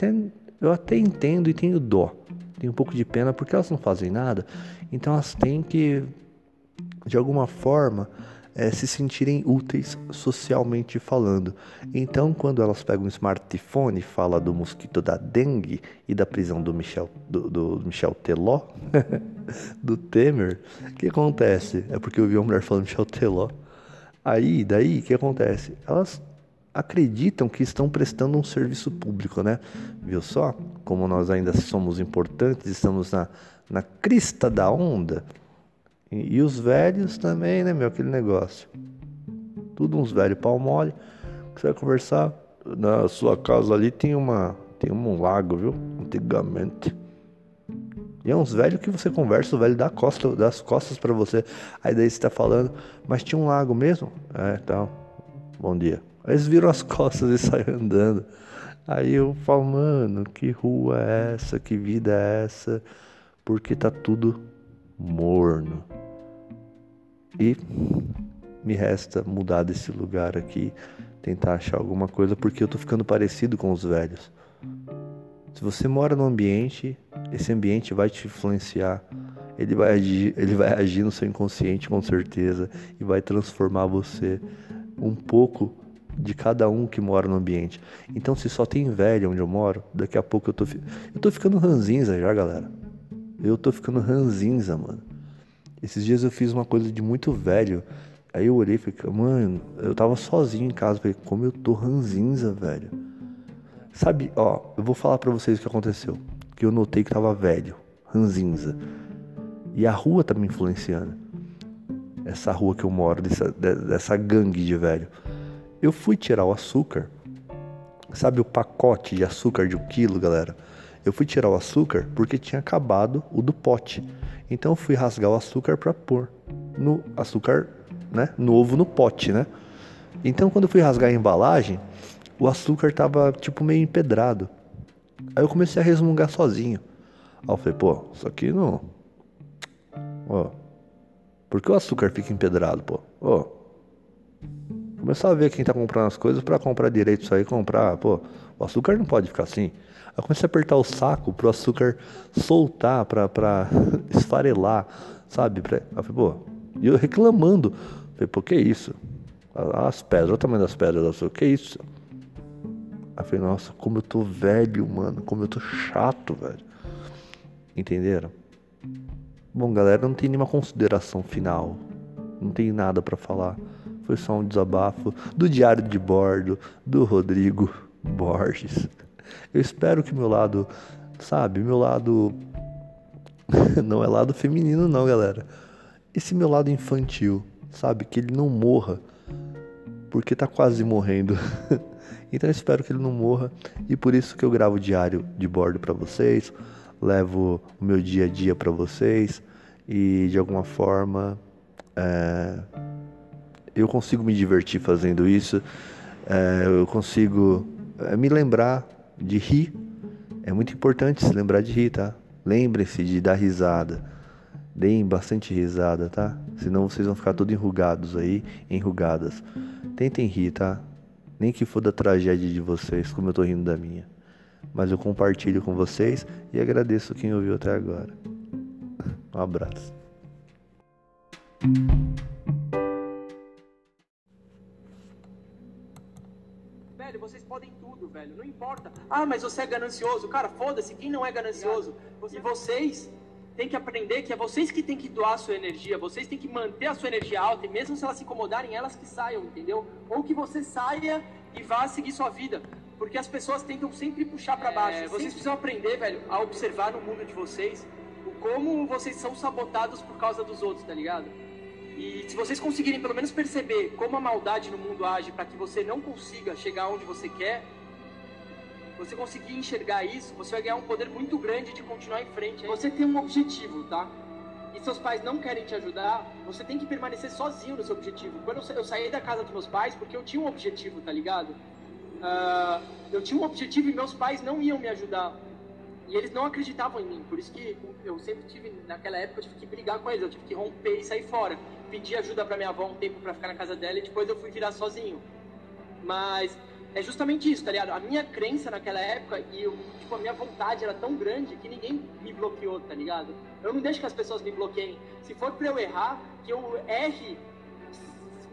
eu até entendo e tenho dó, tenho um pouco de pena porque elas não fazem nada. Então elas têm que, de alguma forma, é, se sentirem úteis socialmente falando. Então, quando elas pegam um smartphone e fala do mosquito da dengue e da prisão do Michel, do, do Michel Teló, <laughs> do Temer, o que acontece? É porque eu vi uma mulher falando Michel Teló. Aí, daí, o que acontece? Elas acreditam que estão prestando um serviço público, né? Viu só? Como nós ainda somos importantes, estamos na, na crista da onda. E, os velhos também, né, meu? Aquele negócio. Tudo uns velhos pau mole. Você vai conversar. Na sua casa ali tem uma. Tem um lago, viu? Antigamente. E é uns velhos que você conversa, o velho dá costa, das costas para você. Aí daí você tá falando, mas tinha um lago mesmo? É, então. Bom dia. Aí eles viram as costas e <laughs> saem andando. Aí eu falo, mano, que rua é essa? Que vida é essa? Porque tá tudo morno. E me resta mudar desse lugar aqui, tentar achar alguma coisa, porque eu tô ficando parecido com os velhos. Se você mora num ambiente, esse ambiente vai te influenciar. Ele vai agir, ele vai agir no seu inconsciente com certeza e vai transformar você um pouco de cada um que mora no ambiente. Então, se só tem velho onde eu moro, daqui a pouco eu tô eu tô ficando ranzinza já, galera. Eu tô ficando ranzinza, mano. Esses dias eu fiz uma coisa de muito velho. Aí eu olhei e falei, mano, eu tava sozinho em casa. Falei, como eu tô ranzinza, velho. Sabe, ó, eu vou falar para vocês o que aconteceu. Que eu notei que tava velho, ranzinza. E a rua tá me influenciando. Essa rua que eu moro, dessa, dessa gangue de velho. Eu fui tirar o açúcar. Sabe o pacote de açúcar de um quilo, galera? Eu fui tirar o açúcar porque tinha acabado o do pote. Então eu fui rasgar o açúcar para pôr no açúcar, né, novo no pote, né? Então quando eu fui rasgar a embalagem, o açúcar tava tipo meio empedrado. Aí eu comecei a resmungar sozinho. Aí eu falei, pô, isso aqui não. Ó. Por que o açúcar fica empedrado, pô? Ó. Começar a ver quem tá comprando as coisas para comprar direito isso aí, comprar, pô, o açúcar não pode ficar assim. Aí comecei a apertar o saco pro açúcar soltar, pra, pra <laughs> esfarelar, sabe? Pra... Eu falei, pô, e eu reclamando. Falei, pô, que isso? As pedras, olha o tamanho das pedras do açúcar, que isso? Aí eu falei, nossa, como eu tô velho, mano, como eu tô chato, velho. Entenderam? Bom, galera, não tem nenhuma consideração final. Não tem nada para falar. Foi só um desabafo do diário de bordo do Rodrigo Borges. Eu espero que meu lado, sabe, meu lado <laughs> não é lado feminino não, galera. Esse meu lado infantil, sabe, que ele não morra porque tá quase morrendo. <laughs> então eu espero que ele não morra e por isso que eu gravo diário de bordo para vocês, levo o meu dia a dia para vocês e de alguma forma é, eu consigo me divertir fazendo isso, é, eu consigo é, me lembrar de rir. É muito importante se lembrar de rir, tá? Lembrem-se de dar risada. Deem bastante risada, tá? Senão vocês vão ficar todos enrugados aí, enrugadas. Tentem rir, tá? Nem que for da tragédia de vocês, como eu tô rindo da minha. Mas eu compartilho com vocês e agradeço quem ouviu até agora. Um abraço. Velho, vocês podem velho. Não importa. Ah, mas você é ganancioso. Cara, foda-se. Quem não é ganancioso? E vocês têm que aprender que é vocês que têm que doar a sua energia. Vocês têm que manter a sua energia alta. E mesmo se elas se incomodarem, elas que saiam, entendeu? Ou que você saia e vá seguir sua vida. Porque as pessoas tentam sempre puxar para baixo. É, vocês precisam aprender, velho, a observar no mundo de vocês o como vocês são sabotados por causa dos outros, tá ligado? E se vocês conseguirem pelo menos perceber como a maldade no mundo age para que você não consiga chegar onde você quer, você conseguir enxergar isso, você vai ganhar um poder muito grande de continuar em frente. Você tem um objetivo, tá? E seus pais não querem te ajudar, você tem que permanecer sozinho no seu objetivo. Quando eu saí da casa dos meus pais, porque eu tinha um objetivo, tá ligado? Uh, eu tinha um objetivo e meus pais não iam me ajudar. E eles não acreditavam em mim, por isso que eu sempre tive, naquela época, eu tive que brigar com eles, eu tive que romper e sair fora. Pedi ajuda para minha avó um tempo para ficar na casa dela e depois eu fui virar sozinho. Mas é justamente isso, tá ligado? A minha crença naquela época e eu, tipo, a minha vontade era tão grande que ninguém me bloqueou, tá ligado? Eu não deixo que as pessoas me bloqueiem. Se for pra eu errar, que eu erre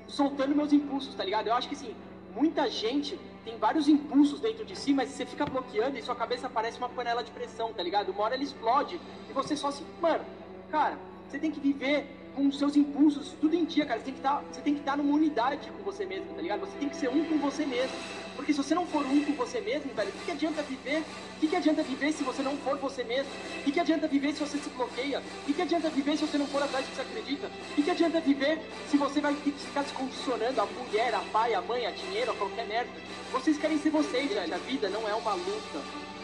soltando meus impulsos, tá ligado? Eu acho que assim, muita gente tem vários impulsos dentro de si, mas você fica bloqueando e sua cabeça parece uma panela de pressão, tá ligado? Uma hora ela explode e você só se. Mano, cara, você tem que viver com os seus impulsos tudo em dia, cara. Você tem que que estar numa unidade com você mesmo, tá ligado? Você tem que ser um com você mesmo. Porque se você não for um com você mesmo, velho, o que, que adianta viver? O que, que adianta viver se você não for você mesmo? O que, que adianta viver se você se bloqueia? O que, que adianta viver se você não for atrás do que você acredita? O que, que adianta viver se você vai ficar se condicionando a mulher, a pai, a mãe, a dinheiro, a qualquer merda? Vocês querem ser vocês, velho. A vida não é uma luta,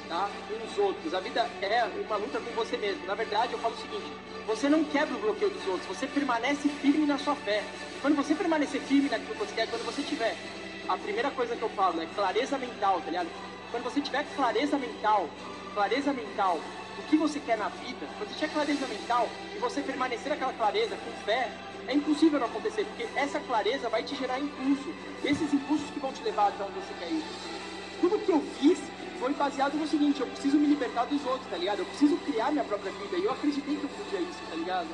tá? Os outros. A vida é uma luta com você mesmo. Na verdade, eu falo o seguinte: você não quebra o bloqueio dos outros, você permanece firme na sua fé. Quando você permanecer firme naquilo que você quer, quando você tiver a primeira coisa que eu falo é clareza mental, tá ligado? Quando você tiver clareza mental, clareza mental do que você quer na vida, quando você tiver clareza mental e você permanecer aquela clareza com fé, é impossível não acontecer, porque essa clareza vai te gerar impulso. Esses impulsos que vão te levar até onde você quer ir. Tudo que eu fiz foi baseado no seguinte, eu preciso me libertar dos outros, tá ligado? Eu preciso criar minha própria vida. E eu acreditei que eu podia isso, tá ligado?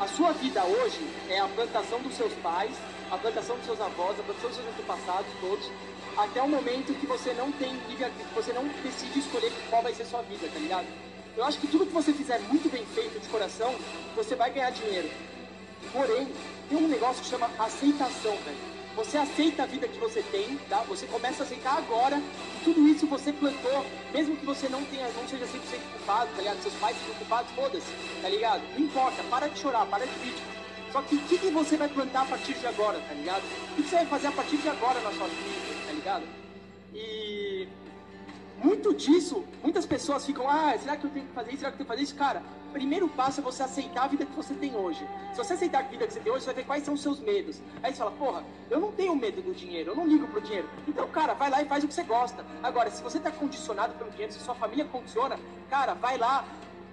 A sua vida hoje é a plantação dos seus pais, a plantação dos seus avós, a plantação dos seus antepassados, todos, até o momento que você não tem que você não decide escolher qual vai ser sua vida, tá ligado? Eu acho que tudo que você fizer muito bem feito de coração, você vai ganhar dinheiro. Porém, tem um negócio que chama aceitação, velho. Você aceita a vida que você tem, tá? Você começa a aceitar agora que tudo isso você plantou, mesmo que você não tenha, não seja 100% culpado, tá ligado? Seus pais sejam culpados, foda-se, tá ligado? Não importa, para de chorar, para de vítima. Só que o que, que, você vai plantar a partir de agora, tá ligado? O que, que você vai fazer a partir de agora na sua vida, tá ligado? E muito disso, muitas pessoas ficam, ah, será que eu tenho que fazer isso? Será que eu tenho que fazer isso? Cara, primeiro passo é você aceitar a vida que você tem hoje. Se você aceitar a vida que você tem hoje, você vai ver quais são os seus medos. Aí você fala, porra, eu não tenho medo do dinheiro, eu não ligo pro dinheiro. Então, cara, vai lá e faz o que você gosta. Agora, se você tá condicionado pelo dinheiro, se sua família condiciona, cara, vai lá,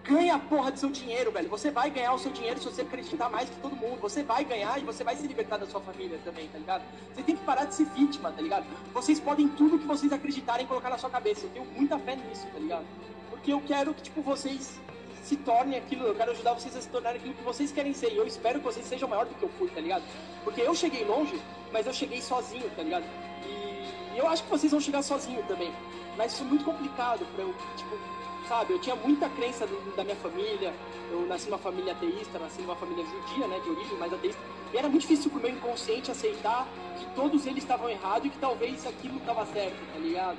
ganha a porra do seu dinheiro, velho. Você vai ganhar o seu dinheiro se você acreditar mais que todo mundo. Você vai ganhar e você vai se libertar da sua família também, tá ligado? Você tem que parar de ser vítima, tá ligado? Vocês podem tudo que vocês acreditarem colocar na sua cabeça. Eu tenho muita fé nisso, tá ligado? Porque eu quero que, tipo, vocês se tornem aquilo, eu quero ajudar vocês a se tornarem aquilo que vocês querem ser. E eu espero que vocês sejam maior do que eu fui, tá ligado? Porque eu cheguei longe, mas eu cheguei sozinho, tá ligado? E eu acho que vocês vão chegar sozinho também. Mas isso é muito complicado pra eu, tipo, sabe? Eu tinha muita crença do, da minha família. Eu nasci numa família ateísta, nasci numa família judia, né, de origem, mas ateísta. E era muito difícil pro meu inconsciente aceitar que todos eles estavam errados e que talvez aquilo estava certo, tá ligado?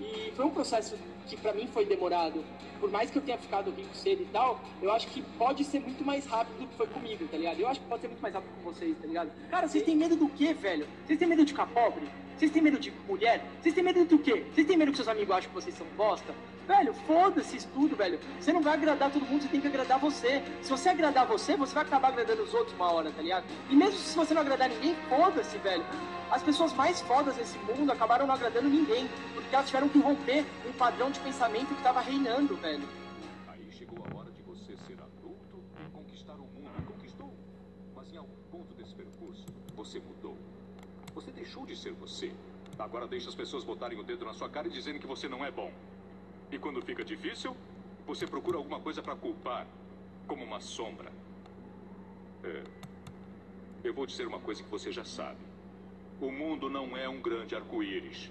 E foi um processo que para mim foi demorado. Por mais que eu tenha ficado rico cedo e tal, eu acho que pode ser muito mais rápido do que foi comigo, tá ligado? Eu acho que pode ser muito mais rápido com vocês, tá ligado? Cara, vocês têm medo do quê, velho? Vocês têm medo de ficar pobre? Vocês têm medo de mulher? Vocês têm medo do quê? Vocês têm medo que seus amigos acham que vocês são bosta? Velho, foda-se isso tudo, velho. Você não vai agradar todo mundo, você tem que agradar você. Se você agradar você, você vai acabar agradando os outros uma hora, tá ligado? E mesmo se você não agradar ninguém, foda-se, velho. As pessoas mais fodas desse mundo acabaram não agradando ninguém, porque elas tiveram que romper um padrão de pensamento que tava reinando, velho. Aí chegou a hora de você ser adulto e conquistar o mundo. Conquistou. Mas em algum ponto desse percurso, você mudou. Você deixou de ser você. Agora deixa as pessoas botarem o dedo na sua cara e dizerem que você não é bom. E quando fica difícil, você procura alguma coisa para culpar, como uma sombra. É. Eu vou dizer uma coisa que você já sabe. O mundo não é um grande arco-íris.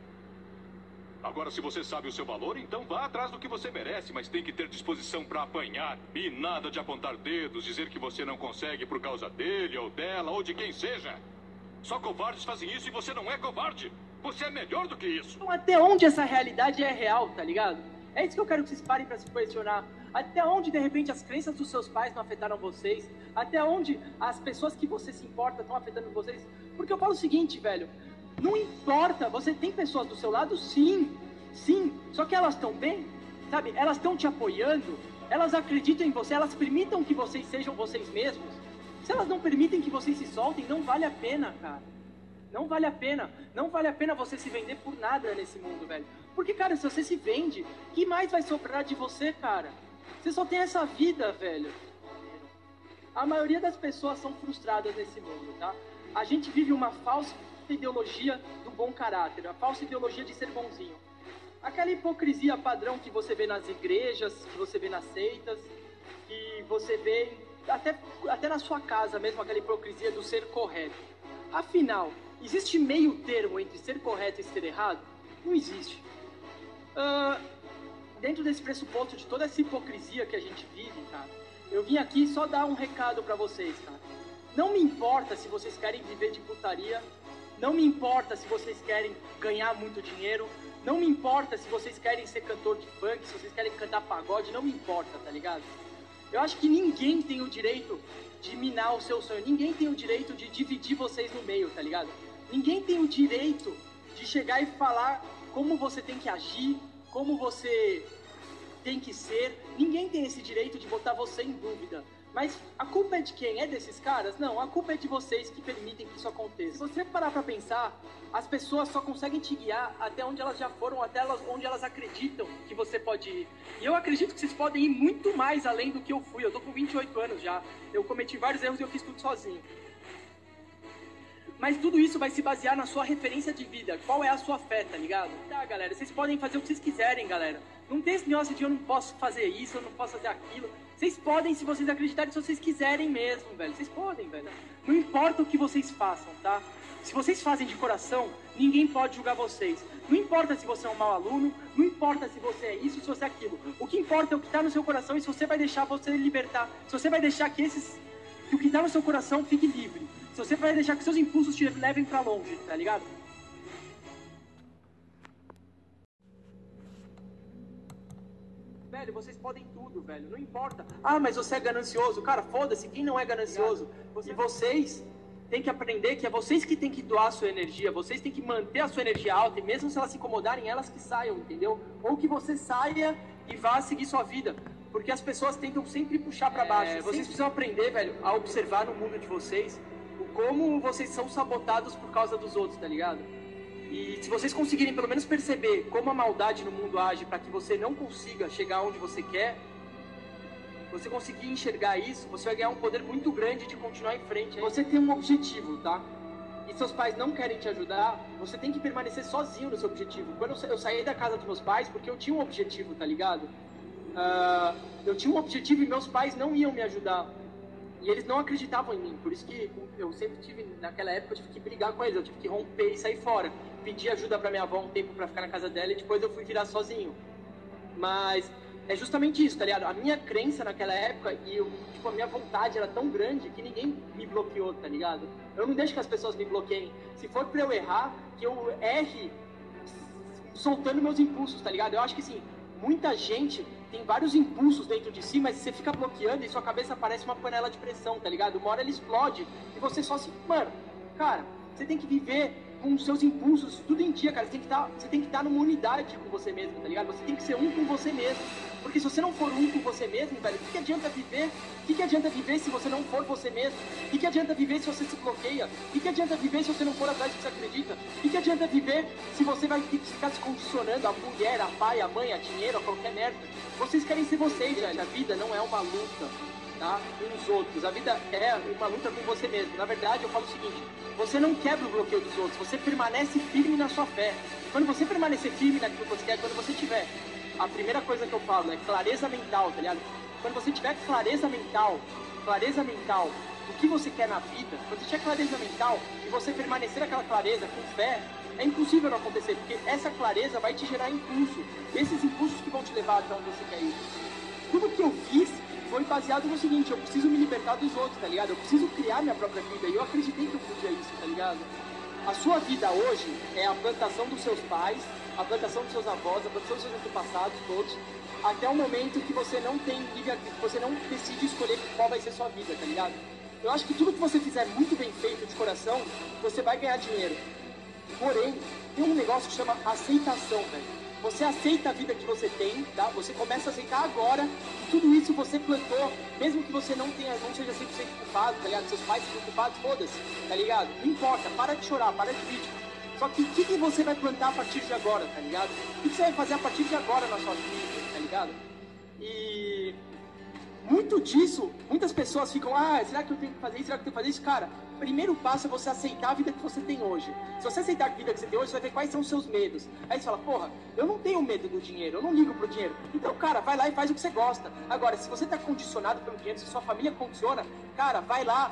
Agora, se você sabe o seu valor, então vá atrás do que você merece, mas tem que ter disposição para apanhar. E nada de apontar dedos, dizer que você não consegue por causa dele ou dela ou de quem seja. Só covardes fazem isso e você não é covarde. Você é melhor do que isso. Então, até onde essa realidade é real, tá ligado? É isso que eu quero que vocês parem para se questionar. Até onde, de repente, as crenças dos seus pais não afetaram vocês? Até onde as pessoas que você se importa estão afetando vocês? Porque eu falo o seguinte, velho. Não importa, você tem pessoas do seu lado, sim, sim. Só que elas estão bem, sabe? Elas estão te apoiando, elas acreditam em você, elas permitam que vocês sejam vocês mesmos. Se elas não permitem que vocês se soltem, não vale a pena, cara. Não vale a pena. Não vale a pena você se vender por nada nesse mundo, velho. Porque, cara, se você se vende, que mais vai sobrar de você, cara? Você só tem essa vida, velho. A maioria das pessoas são frustradas nesse mundo, tá? A gente vive uma falsa ideologia do bom caráter, a falsa ideologia de ser bonzinho. Aquela hipocrisia padrão que você vê nas igrejas, que você vê nas seitas, que você vê até, até na sua casa mesmo, aquela hipocrisia do ser correto. Afinal, existe meio termo entre ser correto e ser errado? Não existe. Uh, dentro desse pressuposto de toda essa hipocrisia que a gente vive, eu vim aqui só dar um recado para vocês. Não me importa se vocês querem viver de putaria não me importa se vocês querem ganhar muito dinheiro. Não me importa se vocês querem ser cantor de funk, se vocês querem cantar pagode. Não me importa, tá ligado? Eu acho que ninguém tem o direito de minar o seu sonho. Ninguém tem o direito de dividir vocês no meio, tá ligado? Ninguém tem o direito de chegar e falar como você tem que agir, como você tem que ser. Ninguém tem esse direito de botar você em dúvida. Mas a culpa é de quem? É desses caras? Não, a culpa é de vocês que permitem que isso aconteça. Se você parar pra pensar, as pessoas só conseguem te guiar até onde elas já foram, até onde elas acreditam que você pode ir. E eu acredito que vocês podem ir muito mais além do que eu fui. Eu tô com 28 anos já. Eu cometi vários erros e eu fiz tudo sozinho. Mas tudo isso vai se basear na sua referência de vida. Qual é a sua fé, tá ligado? Tá, galera, vocês podem fazer o que vocês quiserem, galera. Não tem esse negócio de eu não posso fazer isso, eu não posso fazer aquilo. Vocês podem, se vocês acreditarem, se vocês quiserem mesmo, velho. Vocês podem, velho. Não importa o que vocês façam, tá? Se vocês fazem de coração, ninguém pode julgar vocês. Não importa se você é um mau aluno, não importa se você é isso, se você é aquilo. O que importa é o que está no seu coração e se você vai deixar você libertar. Se você vai deixar que esses. que o que está no seu coração fique livre. Se você vai deixar que seus impulsos te levem para longe, tá ligado? Velho, vocês podem tudo, velho, não importa. Ah, mas você é ganancioso. Cara, foda-se, quem não é ganancioso? E vocês têm que aprender que é vocês que têm que doar a sua energia, vocês têm que manter a sua energia alta, e mesmo se elas se incomodarem, elas que saiam, entendeu? Ou que você saia e vá seguir sua vida. Porque as pessoas tentam sempre puxar para baixo. É, vocês precisam aprender, velho, a observar no mundo de vocês o como vocês são sabotados por causa dos outros, tá ligado? E se vocês conseguirem pelo menos perceber como a maldade no mundo age para que você não consiga chegar onde você quer, você conseguir enxergar isso, você vai ganhar um poder muito grande de continuar em frente. Você tem um objetivo, tá? E seus pais não querem te ajudar, você tem que permanecer sozinho no seu objetivo. Quando eu saí da casa dos meus pais, porque eu tinha um objetivo, tá ligado? Uh, eu tinha um objetivo e meus pais não iam me ajudar. E eles não acreditavam em mim. Por isso que eu sempre tive, naquela época, eu tive que brigar com eles. Eu tive que romper e sair fora. Pedi ajuda para minha avó um tempo para ficar na casa dela e depois eu fui virar sozinho. Mas é justamente isso, tá ligado? A minha crença naquela época e eu, tipo, a minha vontade era tão grande que ninguém me bloqueou, tá ligado? Eu não deixo que as pessoas me bloqueiem. Se for pra eu errar, que eu erre soltando meus impulsos, tá ligado? Eu acho que, assim, muita gente tem vários impulsos dentro de si, mas você fica bloqueando e sua cabeça parece uma panela de pressão, tá ligado? Uma hora ela explode e você só se. Mano, cara, você tem que viver com seus impulsos tudo em dia, cara. Você tem que estar, tá, estar numa unidade com você mesmo, tá ligado? Você tem que ser um com você mesmo. Porque se você não for um com você mesmo, velho, o que, que adianta viver? O que, que adianta viver se você não for você mesmo? O que, que adianta viver se você se bloqueia? O que, que adianta viver se você não for atrás do que você acredita? O que, que adianta viver se você vai ficar se condicionando a mulher, a pai, a mãe, a dinheiro, a qualquer merda? Vocês querem ser vocês. A vida não é uma luta tá? com os outros. A vida é uma luta com você mesmo. Na verdade, eu falo o seguinte: você não quebra o bloqueio dos outros, você permanece firme na sua fé. Quando você permanecer firme naquilo que você quer, quando você tiver a primeira coisa que eu falo é clareza mental, tá ligado? Quando você tiver clareza mental, clareza mental do que você quer na vida, quando você tiver clareza mental e você permanecer naquela clareza com fé, é impossível não acontecer, porque essa clareza vai te gerar impulso. Esses impulsos que vão te levar até onde você quer ir. Tudo que eu fiz foi baseado no seguinte, eu preciso me libertar dos outros, tá ligado? Eu preciso criar minha própria vida. E eu acreditei que eu podia isso, tá ligado? A sua vida hoje é a plantação dos seus pais, a plantação dos seus avós, a plantação dos seus antepassados, todos, até o momento que você não tem que você não decide escolher qual vai ser sua vida, tá ligado? Eu acho que tudo que você fizer muito bem feito de coração, você vai ganhar dinheiro. Porém, tem um negócio que chama aceitação, velho. Você aceita a vida que você tem, tá? Você começa a aceitar agora que tudo isso você plantou, mesmo que você não tenha, não seja 100% culpado, tá ligado? Seus pais sejam culpados, foda-se, tá ligado? Não importa, para de chorar, para de vítima. Só que o que, que, você vai plantar a partir de agora, tá ligado? O que você vai fazer a partir de agora na sua vida, tá ligado? E muito disso, muitas pessoas ficam, ah, será que eu tenho que fazer isso? Será que eu tenho que fazer isso? Cara, primeiro passo é você aceitar a vida que você tem hoje. Se você aceitar a vida que você tem hoje, você vai ver quais são os seus medos. Aí você fala, porra, eu não tenho medo do dinheiro, eu não ligo pro dinheiro. Então, cara, vai lá e faz o que você gosta. Agora, se você tá condicionado pelo dinheiro, se sua família condiciona, cara, vai lá,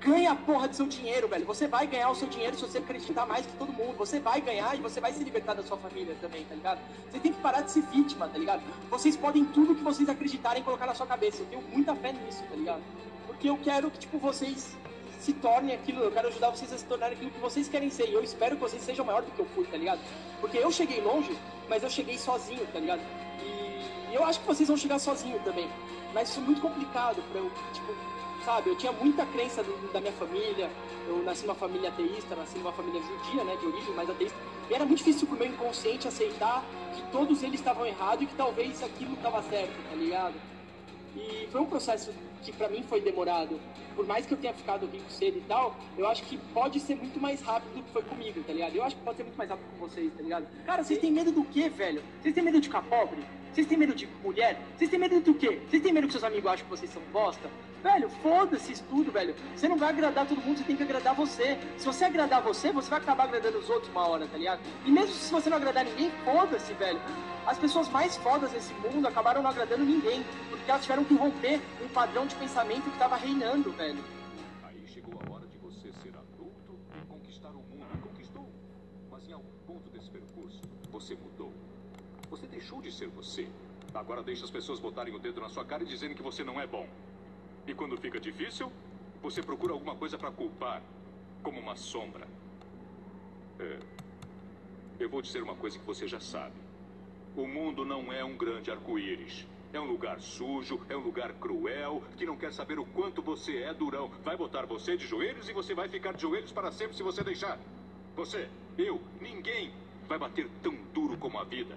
Ganha a porra do seu dinheiro, velho. Você vai ganhar o seu dinheiro se você acreditar mais que todo mundo. Você vai ganhar e você vai se libertar da sua família também, tá ligado? Você tem que parar de ser vítima, tá ligado? Vocês podem tudo que vocês acreditarem colocar na sua cabeça. Eu tenho muita fé nisso, tá ligado? Porque eu quero que, tipo, vocês se tornem aquilo, eu quero ajudar vocês a se tornarem aquilo que vocês querem ser. E eu espero que vocês sejam maior do que eu fui, tá ligado? Porque eu cheguei longe, mas eu cheguei sozinho, tá ligado? E, eu acho que vocês vão chegar sozinho também. Mas isso é muito complicado pra eu, tipo, sabe? Eu tinha muita crença do, da minha família. Eu nasci numa família ateísta, nasci numa família judia, né, de origem, mas ateísta. E era muito difícil pro meu inconsciente aceitar que todos eles estavam errados e que talvez aquilo estava certo, tá ligado? E foi um processo que para mim foi demorado. Por mais que eu tenha ficado rico cedo e tal, eu acho que pode ser muito mais rápido do que foi comigo, tá ligado? Eu acho que pode ser muito mais rápido com vocês, tá ligado? Cara, vocês têm medo do quê, velho? Vocês têm medo de ficar pobre? Vocês têm medo de mulher? Vocês têm medo do quê? Vocês têm medo que seus amigos acham que vocês são bosta? Velho, foda-se isso tudo, velho. Você não vai agradar todo mundo, você tem que agradar você. Se você agradar você, você vai acabar agradando os outros uma hora, tá ligado? E mesmo se você não agradar ninguém, foda-se, velho. As pessoas mais fodas desse mundo acabaram não agradando ninguém, porque elas tiveram que romper um padrão de pensamento que estava reinando, velho. Aí chegou a hora de você ser adulto e conquistar o mundo. Conquistou. Mas em algum ponto desse percurso, você mudou. Você deixou de ser você. Agora deixa as pessoas botarem o dedo na sua cara e dizendo que você não é bom. E quando fica difícil, você procura alguma coisa para culpar, como uma sombra. É. Eu vou dizer uma coisa que você já sabe. O mundo não é um grande arco-íris. É um lugar sujo, é um lugar cruel, que não quer saber o quanto você é durão. Vai botar você de joelhos e você vai ficar de joelhos para sempre se você deixar. Você, eu, ninguém vai bater tão duro como a vida.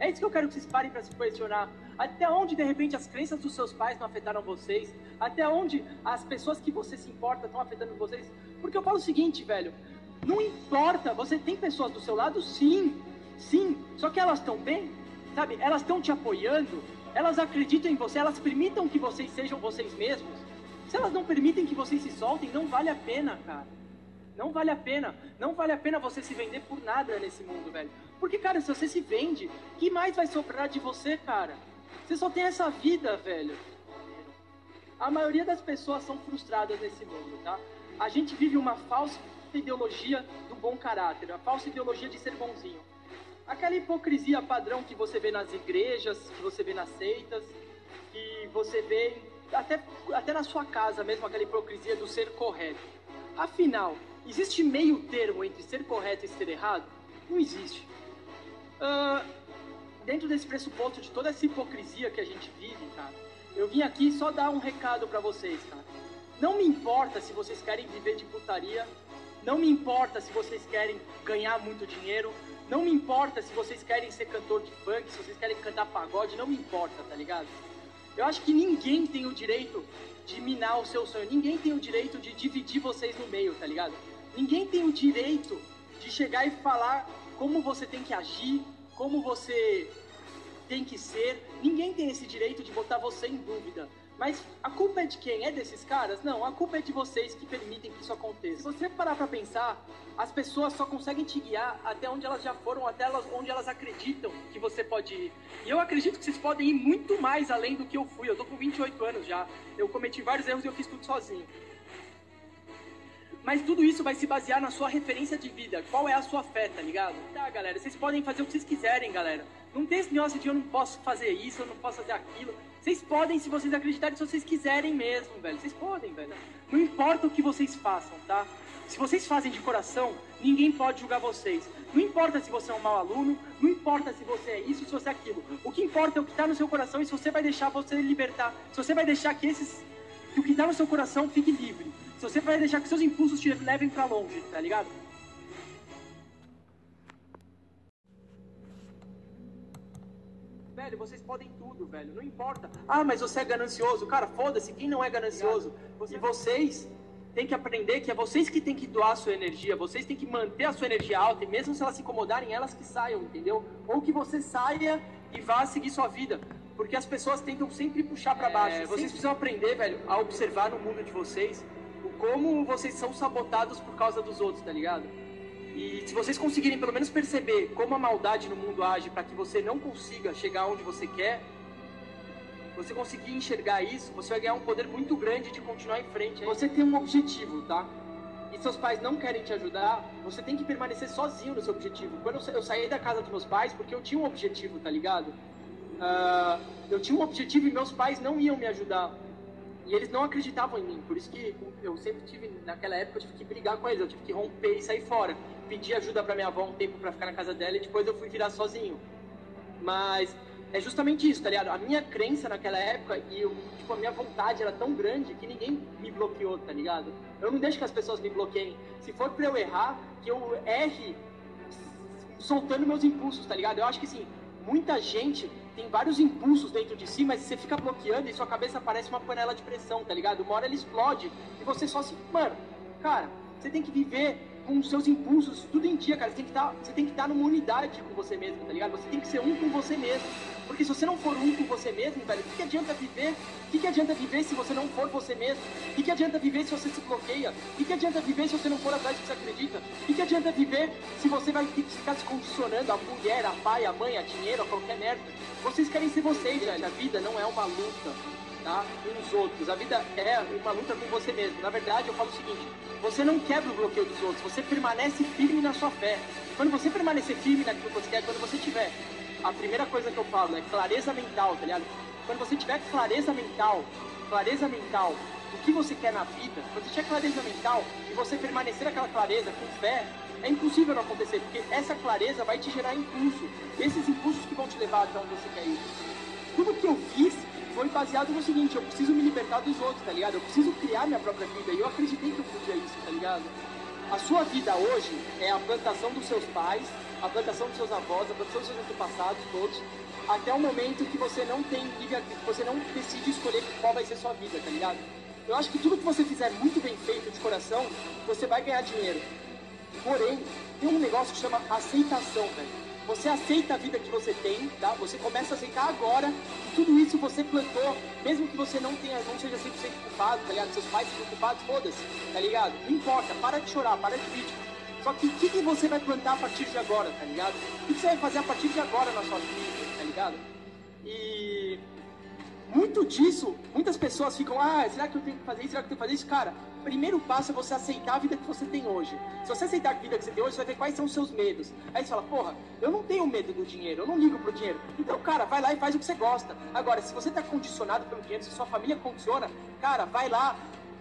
É isso que eu quero que vocês parem para se questionar. Até onde, de repente, as crenças dos seus pais não afetaram vocês? Até onde as pessoas que você se importa estão afetando vocês? Porque eu falo o seguinte, velho. Não importa, você tem pessoas do seu lado, sim, sim. Só que elas estão bem, sabe? Elas estão te apoiando, elas acreditam em você, elas permitam que vocês sejam vocês mesmos. Se elas não permitem que vocês se soltem, não vale a pena, cara. Não vale a pena. Não vale a pena você se vender por nada nesse mundo, velho. Porque, cara, se você se vende, que mais vai sobrar de você, cara? Você só tem essa vida, velho. A maioria das pessoas são frustradas nesse mundo, tá? A gente vive uma falsa ideologia do bom caráter, a falsa ideologia de ser bonzinho. Aquela hipocrisia padrão que você vê nas igrejas, que você vê nas seitas, que você vê até, até na sua casa mesmo, aquela hipocrisia do ser correto. Afinal, existe meio termo entre ser correto e ser errado? Não existe. Uh, dentro desse pressuposto de toda essa hipocrisia que a gente vive, cara, eu vim aqui só dar um recado para vocês, cara. Não me importa se vocês querem viver de putaria não me importa se vocês querem ganhar muito dinheiro. Não me importa se vocês querem ser cantor de funk, se vocês querem cantar pagode. Não me importa, tá ligado? Eu acho que ninguém tem o direito de minar o seu sonho. Ninguém tem o direito de dividir vocês no meio, tá ligado? Ninguém tem o direito de chegar e falar como você tem que agir, como você tem que ser. Ninguém tem esse direito de botar você em dúvida. Mas a culpa é de quem? É desses caras? Não, a culpa é de vocês que permitem que isso aconteça. Se você parar pra pensar, as pessoas só conseguem te guiar até onde elas já foram, até elas, onde elas acreditam que você pode ir. E eu acredito que vocês podem ir muito mais além do que eu fui. Eu tô com 28 anos já. Eu cometi vários erros e eu fiz tudo sozinho. Mas tudo isso vai se basear na sua referência de vida. Qual é a sua fé, tá ligado? Tá, galera, vocês podem fazer o que vocês quiserem, galera. Não tem esse negócio de eu não posso fazer isso, eu não posso fazer aquilo. Vocês podem, se vocês acreditarem, se vocês quiserem mesmo, velho. Vocês podem, velho. Não importa o que vocês façam, tá? Se vocês fazem de coração, ninguém pode julgar vocês. Não importa se você é um mau aluno, não importa se você é isso, se você é aquilo. O que importa é o que está no seu coração e se você vai deixar você libertar. Se você vai deixar que esses que o que está no seu coração fique livre. Se você vai deixar que seus impulsos te levem para longe, tá ligado? Velho, vocês podem tudo, velho. Não importa. Ah, mas você é ganancioso. Cara, foda-se. Quem não é ganancioso? E vocês têm que aprender que é vocês que têm que doar a sua energia. Vocês têm que manter a sua energia alta. E mesmo se elas se incomodarem, elas que saiam, entendeu? Ou que você saia e vá seguir sua vida. Porque as pessoas tentam sempre puxar para baixo. É, vocês precisam aprender, velho, a observar no mundo de vocês como vocês são sabotados por causa dos outros, tá ligado? E se vocês conseguirem pelo menos perceber como a maldade no mundo age para que você não consiga chegar onde você quer, você conseguir enxergar isso, você vai ganhar um poder muito grande de continuar em frente. Você tem um objetivo, tá? E seus pais não querem te ajudar, você tem que permanecer sozinho no seu objetivo. Quando eu saí da casa dos meus pais, porque eu tinha um objetivo, tá ligado? Uh, eu tinha um objetivo e meus pais não iam me ajudar. E eles não acreditavam em mim, por isso que eu sempre tive, naquela época, eu tive que brigar com eles, eu tive que romper e sair fora. Pedi ajuda pra minha avó um tempo pra ficar na casa dela e depois eu fui virar sozinho. Mas é justamente isso, tá ligado? A minha crença naquela época e eu, tipo, a minha vontade era tão grande que ninguém me bloqueou, tá ligado? Eu não deixo que as pessoas me bloqueiem. Se for pra eu errar, que eu erre soltando meus impulsos, tá ligado? Eu acho que assim, muita gente tem vários impulsos dentro de si, mas você fica bloqueando e sua cabeça parece uma panela de pressão, tá ligado? Uma hora ela explode e você só se. Mano, cara, você tem que viver com seus impulsos, tudo em dia, cara. Você tem que que estar numa unidade com você mesmo, tá ligado? Você tem que ser um com você mesmo. Porque se você não for um com você mesmo, velho, o que, que adianta viver? O que, que adianta viver se você não for você mesmo? O que, que adianta viver se você se bloqueia? O que, que adianta viver se você não for atrás do que você acredita? O que, que adianta viver se você vai ter que ficar se condicionando a mulher, a pai, a mãe, a dinheiro, a qualquer merda? Vocês querem ser vocês. A vida não é uma luta tá? com os outros. A vida é uma luta com você mesmo. Na verdade, eu falo o seguinte: você não quebra o bloqueio dos outros, você permanece firme na sua fé. Quando você permanecer firme naquilo que você quer, quando você tiver, a primeira coisa que eu falo é clareza mental, tá ligado? Quando você tiver clareza mental, clareza mental do que você quer na vida, quando você tiver clareza mental e você permanecer aquela clareza com fé, é impossível não acontecer, porque essa clareza vai te gerar impulso. Esses impulsos que vão te levar até onde você quer ir. Tudo que eu fiz foi baseado no seguinte, eu preciso me libertar dos outros, tá ligado? Eu preciso criar minha própria vida. E eu acreditei que eu podia isso, tá ligado? A sua vida hoje é a plantação dos seus pais, a plantação dos seus avós, a plantação dos seus antepassados, todos, até o momento que você não tem que você não decide escolher qual vai ser sua vida, tá ligado? Eu acho que tudo que você fizer muito bem feito de coração, você vai ganhar dinheiro. Porém, tem um negócio que chama aceitação, velho. Você aceita a vida que você tem, tá? Você começa a aceitar agora que tudo isso você plantou, mesmo que você não tenha, não seja 100% culpado, tá ligado? Seus pais sejam culpados, foda-se, tá ligado? Não importa, para de chorar, para de vítima. Só que o que, que, você vai plantar a partir de agora, tá ligado? O que, que você vai fazer a partir de agora na sua vida, tá ligado? E muito disso, muitas pessoas ficam, ah, será que eu tenho que fazer isso? Será que eu tenho que fazer isso? Cara, primeiro passo é você aceitar a vida que você tem hoje. Se você aceitar a vida que você tem hoje, você vai ver quais são os seus medos. Aí você fala, porra, eu não tenho medo do dinheiro, eu não ligo pro dinheiro. Então, cara, vai lá e faz o que você gosta. Agora, se você tá condicionado pelo dinheiro, se sua família condiciona, cara, vai lá,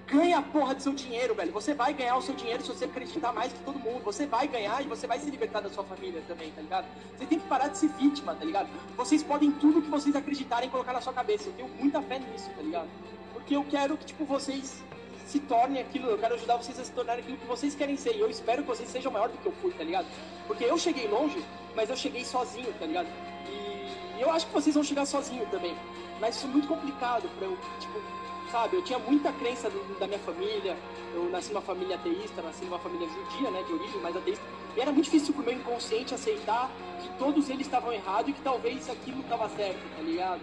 ganha a porra do seu dinheiro, velho. Você vai ganhar o seu dinheiro se você acreditar mais que todo mundo. Você vai ganhar e você vai se libertar da sua família também, tá ligado? Você tem que parar de ser vítima, tá ligado? Vocês podem tudo que vocês acreditarem colocar na sua cabeça. Eu tenho muita fé nisso, tá ligado? Porque eu quero que, tipo, vocês se tornem aquilo, eu quero ajudar vocês a se tornarem aquilo que vocês querem ser. E eu espero que vocês sejam maior do que eu fui, tá ligado? Porque eu cheguei longe, mas eu cheguei sozinho, tá ligado? E eu acho que vocês vão chegar sozinho também. Mas isso é muito complicado pra eu, tipo, sabe? Eu tinha muita crença do, da minha família. Eu nasci numa família ateísta, nasci numa família judia, né, de origem, mas ateísta. E era muito difícil pro meu inconsciente aceitar que todos eles estavam errados e que talvez aquilo estava certo, tá ligado?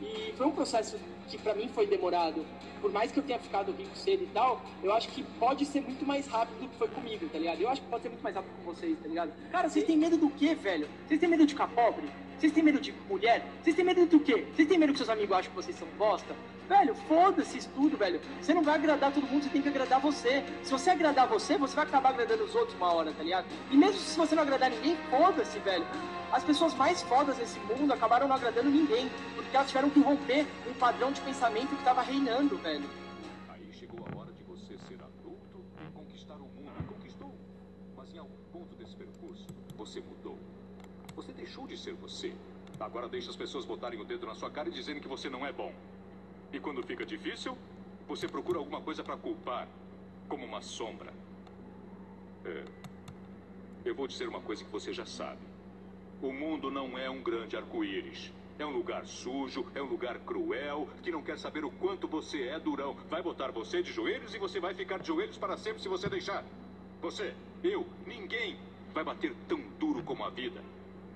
E foi um processo que para mim foi demorado. Por mais que eu tenha ficado rico cedo e tal, eu acho que pode ser muito mais rápido do que foi comigo, tá ligado? Eu acho que pode ser muito mais rápido com vocês, tá ligado? Cara, vocês têm medo do quê, velho? Vocês têm medo de ficar pobre? Vocês têm medo de mulher? Vocês têm medo do quê? Vocês têm medo que seus amigos acham que vocês são bosta? Velho, foda-se isso tudo, velho. Você não vai agradar todo mundo, você tem que agradar você. Se você agradar você, você vai acabar agradando os outros uma hora, tá ligado? E mesmo se você não agradar ninguém, foda-se, velho. As pessoas mais fodas desse mundo acabaram não agradando ninguém, porque elas tiveram que romper um padrão de pensamento que estava reinando, velho. Aí chegou a hora de você ser adulto e conquistar o mundo. Conquistou. Mas em algum ponto desse percurso, você mudou. Você deixou de ser você. Agora deixa as pessoas botarem o dedo na sua cara e dizendo que você não é bom. E quando fica difícil, você procura alguma coisa para culpar, como uma sombra. É. Eu vou dizer uma coisa que você já sabe. O mundo não é um grande arco-íris. É um lugar sujo, é um lugar cruel, que não quer saber o quanto você é durão. Vai botar você de joelhos e você vai ficar de joelhos para sempre se você deixar. Você, eu, ninguém vai bater tão duro como a vida.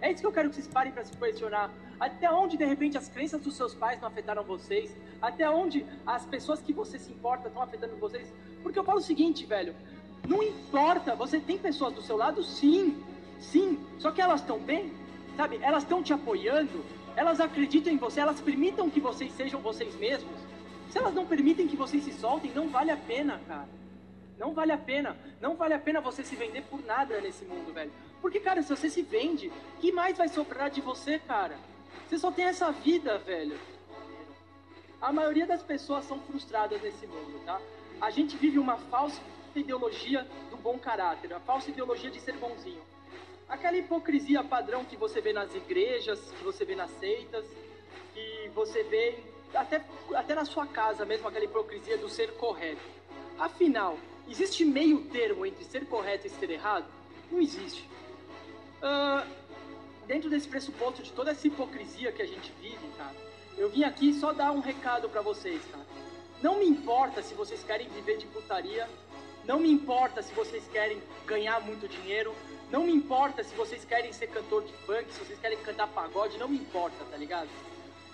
É isso que eu quero que vocês parem para se questionar. Até onde, de repente, as crenças dos seus pais não afetaram vocês? Até onde as pessoas que você se importa estão afetando vocês? Porque eu falo o seguinte, velho. Não importa, você tem pessoas do seu lado, sim, sim, só que elas estão bem, sabe? Elas estão te apoiando, elas acreditam em você, elas permitam que vocês sejam vocês mesmos. Se elas não permitem que vocês se soltem, não vale a pena, cara. Não vale a pena. Não vale a pena você se vender por nada nesse mundo, velho. Porque, cara, se você se vende, que mais vai sobrar de você, cara? Você só tem essa vida, velho. A maioria das pessoas são frustradas nesse mundo, tá? A gente vive uma falsa ideologia do bom caráter, a falsa ideologia de ser bonzinho. Aquela hipocrisia padrão que você vê nas igrejas, que você vê nas seitas, que você vê até, até na sua casa mesmo, aquela hipocrisia do ser correto. Afinal, existe meio termo entre ser correto e ser errado? Não existe. Uh, dentro desse pressuposto de toda essa hipocrisia que a gente vive, cara, eu vim aqui só dar um recado para vocês, cara. Não me importa se vocês querem viver de putaria, não me importa se vocês querem ganhar muito dinheiro, não me importa se vocês querem ser cantor de funk, se vocês querem cantar pagode, não me importa, tá ligado?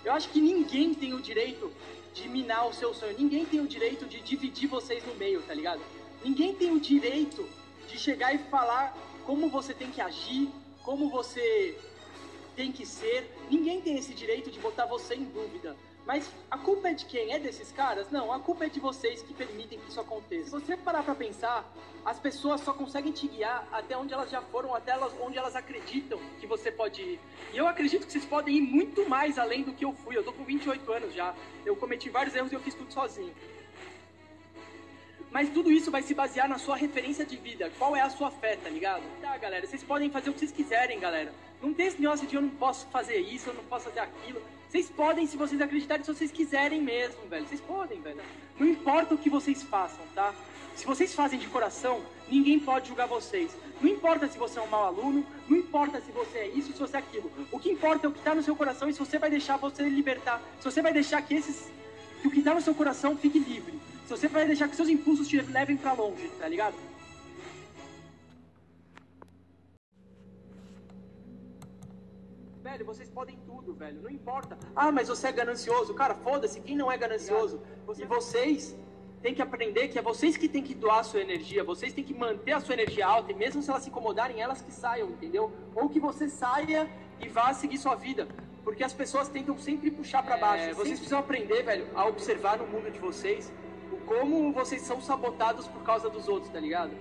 Eu acho que ninguém tem o direito de minar o seu sonho, ninguém tem o direito de dividir vocês no meio, tá ligado? Ninguém tem o direito de chegar e falar como você tem que agir, como você tem que ser. Ninguém tem esse direito de botar você em dúvida. Mas a culpa é de quem? É desses caras? Não, a culpa é de vocês que permitem que isso aconteça. Se você parar pra pensar, as pessoas só conseguem te guiar até onde elas já foram, até onde elas acreditam que você pode ir. E eu acredito que vocês podem ir muito mais além do que eu fui. Eu tô com 28 anos já. Eu cometi vários erros e eu fiz tudo sozinho. Mas tudo isso vai se basear na sua referência de vida. Qual é a sua fé, tá ligado? Tá, galera, vocês podem fazer o que vocês quiserem, galera. Não tem esse negócio de eu não posso fazer isso, eu não posso fazer aquilo. Vocês podem se vocês acreditarem, se vocês quiserem mesmo, velho. Vocês podem, velho. Não importa o que vocês façam, tá? Se vocês fazem de coração, ninguém pode julgar vocês. Não importa se você é um mau aluno, não importa se você é isso, se você é aquilo. O que importa é o que está no seu coração e se você vai deixar você libertar. Se você vai deixar que esses que o que está no seu coração fique livre. Você vai deixar que seus impulsos te levem para longe, tá ligado? Velho, vocês podem tudo, velho. Não importa. Ah, mas você é ganancioso. Cara, foda-se. Quem não é ganancioso? E vocês têm que aprender que é vocês que têm que doar a sua energia. Vocês têm que manter a sua energia alta. E mesmo se elas se incomodarem, elas que saiam, entendeu? Ou que você saia e vá seguir sua vida. Porque as pessoas tentam sempre puxar para baixo. É, vocês precisam aprender, velho, a observar no mundo de vocês o como vocês são sabotados por causa dos outros, tá ligado?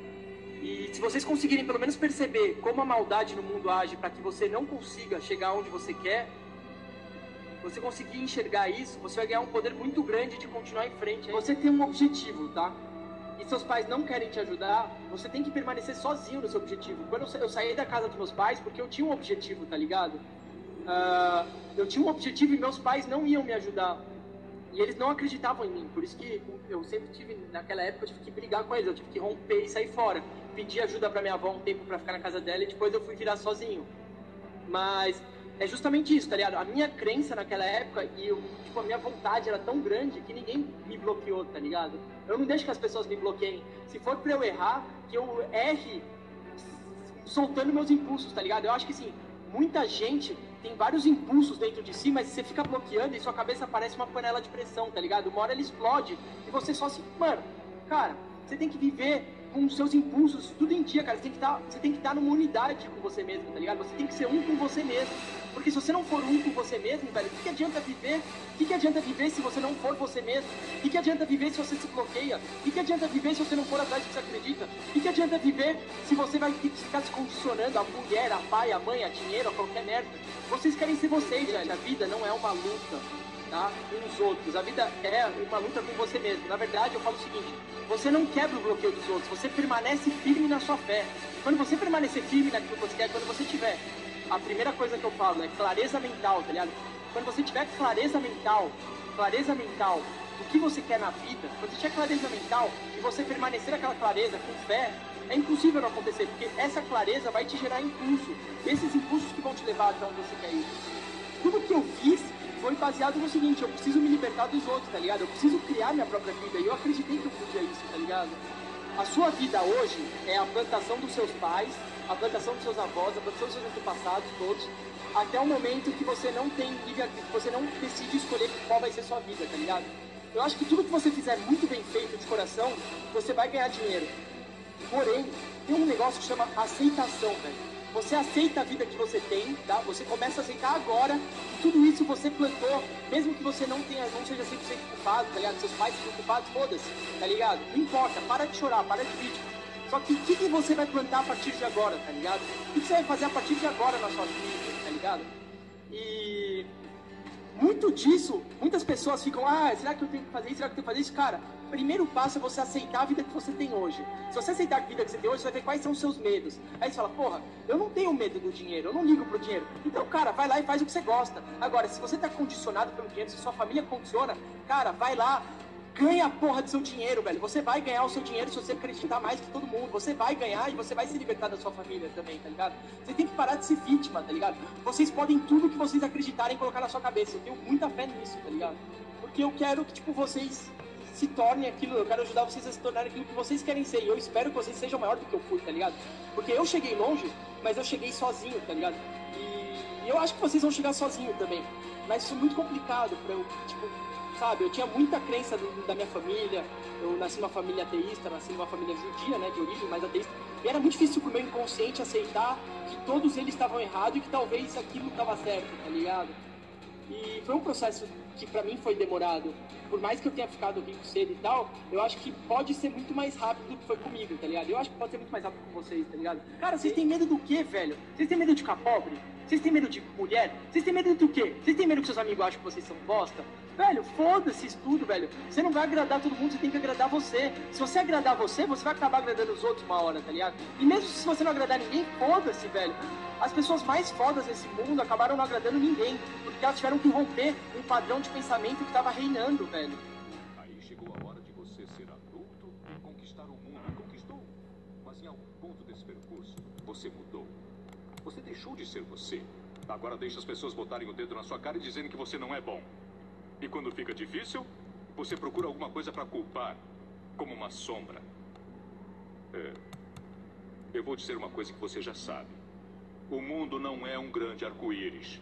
E se vocês conseguirem pelo menos perceber como a maldade no mundo age para que você não consiga chegar onde você quer, você conseguir enxergar isso, você vai ganhar um poder muito grande de continuar em frente. Você tem um objetivo, tá? E seus pais não querem te ajudar, você tem que permanecer sozinho no seu objetivo. Quando eu saí da casa dos meus pais, porque eu tinha um objetivo, tá ligado? Uh, eu tinha um objetivo e meus pais não iam me ajudar. E eles não acreditavam em mim, por isso que eu sempre tive, naquela época, eu tive que brigar com eles, eu tive que romper e sair fora. Pedi ajuda para minha avó um tempo para ficar na casa dela e depois eu fui virar sozinho. Mas é justamente isso, tá ligado? A minha crença naquela época e eu, tipo, a minha vontade era tão grande que ninguém me bloqueou, tá ligado? Eu não deixo que as pessoas me bloqueiem. Se for pra eu errar, que eu erre soltando meus impulsos, tá ligado? Eu acho que assim, muita gente tem vários impulsos dentro de si, mas você fica bloqueando e sua cabeça parece uma panela de pressão, tá ligado? Uma hora ela explode e você só se. Mano, cara, você tem que viver com seus impulsos tudo em dia, cara. Você tem que estar, tá, estar numa unidade com você mesmo, tá ligado? Você tem que ser um com você mesmo. Porque se você não for um com você mesmo, velho, o que, que adianta viver? O que, que adianta viver se você não for você mesmo? O que, que adianta viver se você se bloqueia? O que, que adianta viver se você não for atrás do que você acredita? O que, que adianta viver se você vai ficar se condicionando a mulher, a pai, a mãe, a dinheiro, a qualquer merda? Vocês querem ser vocês, velho. A vida não é uma luta, tá? Os outros. A vida é uma luta com você mesmo. Na verdade, eu falo o seguinte: você não quebra o bloqueio dos outros, você permanece firme na sua fé. Quando você permanecer firme naquilo que você quer, quando você tiver a primeira coisa que eu falo é clareza mental, tá ligado? Quando você tiver clareza mental, clareza mental do que você quer na vida, quando você tiver clareza mental e você permanecer aquela clareza com fé, é impossível não acontecer, porque essa clareza vai te gerar impulso. Esses impulsos que vão te levar até onde você quer ir. Tudo que eu fiz foi baseado no seguinte, eu preciso me libertar dos outros, tá ligado? Eu preciso criar minha própria vida. E eu acreditei que eu podia isso, tá ligado? A sua vida hoje é a plantação dos seus pais, a plantação dos seus avós, a plantação dos seus antepassados, todos, até o momento que você não tem livre você não decide escolher qual vai ser sua vida, tá ligado? Eu acho que tudo que você fizer muito bem feito de coração, você vai ganhar dinheiro. Porém, tem um negócio que chama aceitação, velho. Você aceita a vida que você tem, tá? Você começa a aceitar agora que tudo isso você plantou, mesmo que você não tenha, não seja 100% culpado, tá ligado? Seus pais sejam culpados, foda-se, tá ligado? Não importa, para de chorar, para de vítima. Só que o que, que, você vai plantar a partir de agora, tá ligado? O que, que você vai fazer a partir de agora na sua vida, tá ligado? E muito disso, muitas pessoas ficam, ah, será que eu tenho que fazer isso? Será que eu tenho que fazer isso? Cara, primeiro passo é você aceitar a vida que você tem hoje. Se você aceitar a vida que você tem hoje, você vai ver quais são os seus medos. Aí você fala, porra, eu não tenho medo do dinheiro, eu não ligo pro dinheiro. Então, cara, vai lá e faz o que você gosta. Agora, se você tá condicionado pelo dinheiro, se sua família condiciona, cara, vai lá, ganha a porra do seu dinheiro, velho. Você vai ganhar o seu dinheiro se você acreditar mais que todo mundo. Você vai ganhar e você vai se libertar da sua família também, tá ligado? Você tem que parar de ser vítima, tá ligado? Vocês podem tudo que vocês acreditarem colocar na sua cabeça. Eu tenho muita fé nisso, tá ligado? Porque eu quero que, tipo, vocês se tornem aquilo, eu quero ajudar vocês a se tornarem aquilo que vocês querem ser. E eu espero que vocês sejam maior do que eu fui, tá ligado? Porque eu cheguei longe, mas eu cheguei sozinho, tá ligado? E, eu acho que vocês vão chegar sozinho também. Mas isso é muito complicado pra eu, tipo, sabe? Eu tinha muita crença do, da minha família. Eu nasci numa família ateísta, nasci numa família judia, né, de origem, mas ateísta. E era muito difícil pro meu inconsciente aceitar que todos eles estavam errados e que talvez aquilo estava certo, tá ligado? E foi um processo que para mim foi demorado. Por mais que eu tenha ficado rico cedo e tal, eu acho que pode ser muito mais rápido do que foi comigo, tá ligado? Eu acho que pode ser muito mais rápido com vocês, tá ligado? Cara, vocês têm medo do quê, velho? Vocês têm medo de ficar pobre? Vocês têm medo de mulher? Vocês têm medo do quê? Vocês têm medo que seus amigos acham que vocês são bosta? Velho, foda-se isso tudo, velho. Você não vai agradar todo mundo, você tem que agradar você. Se você agradar você, você vai acabar agradando os outros uma hora, tá ligado? E mesmo se você não agradar ninguém, foda-se, velho. As pessoas mais fodas desse mundo acabaram não agradando ninguém, porque elas tiveram que romper um padrão de pensamento que estava reinando, velho. Aí chegou a hora de você ser adulto e conquistar o mundo. E conquistou. Mas em algum ponto desse percurso, você mudou. Você deixou de ser você. Agora deixa as pessoas botarem o dedo na sua cara e dizendo que você não é bom. E quando fica difícil, você procura alguma coisa para culpar, como uma sombra. É. Eu vou dizer uma coisa que você já sabe. O mundo não é um grande arco-íris.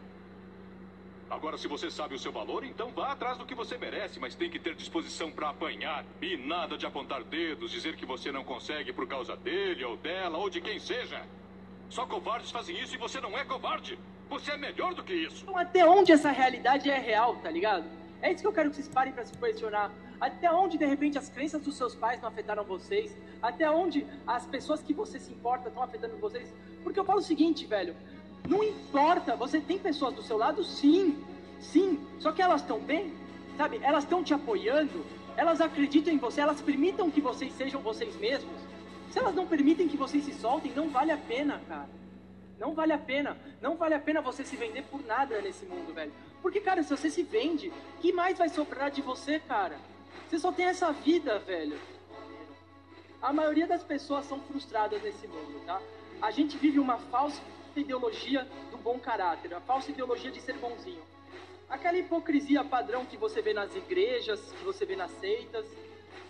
Agora, se você sabe o seu valor, então vá atrás do que você merece, mas tem que ter disposição para apanhar. E nada de apontar dedos, dizer que você não consegue por causa dele ou dela ou de quem seja. Só covardes fazem isso e você não é covarde. Você é melhor do que isso. Até onde essa realidade é real, tá ligado? É isso que eu quero que vocês parem para se questionar. Até onde, de repente, as crenças dos seus pais não afetaram vocês? Até onde as pessoas que você se importa estão afetando vocês? Porque eu falo o seguinte, velho. Não importa, você tem pessoas do seu lado, sim. Sim. Só que elas estão bem, sabe? Elas estão te apoiando. Elas acreditam em você, elas permitam que vocês sejam vocês mesmos. Se elas não permitem que vocês se soltem, não vale a pena, cara. Não vale a pena. Não vale a pena você se vender por nada nesse mundo, velho. Porque, cara, se você se vende, que mais vai sobrar de você, cara? Você só tem essa vida, velho. A maioria das pessoas são frustradas nesse mundo, tá? A gente vive uma falsa ideologia do bom caráter, a falsa ideologia de ser bonzinho. Aquela hipocrisia padrão que você vê nas igrejas, que você vê nas seitas,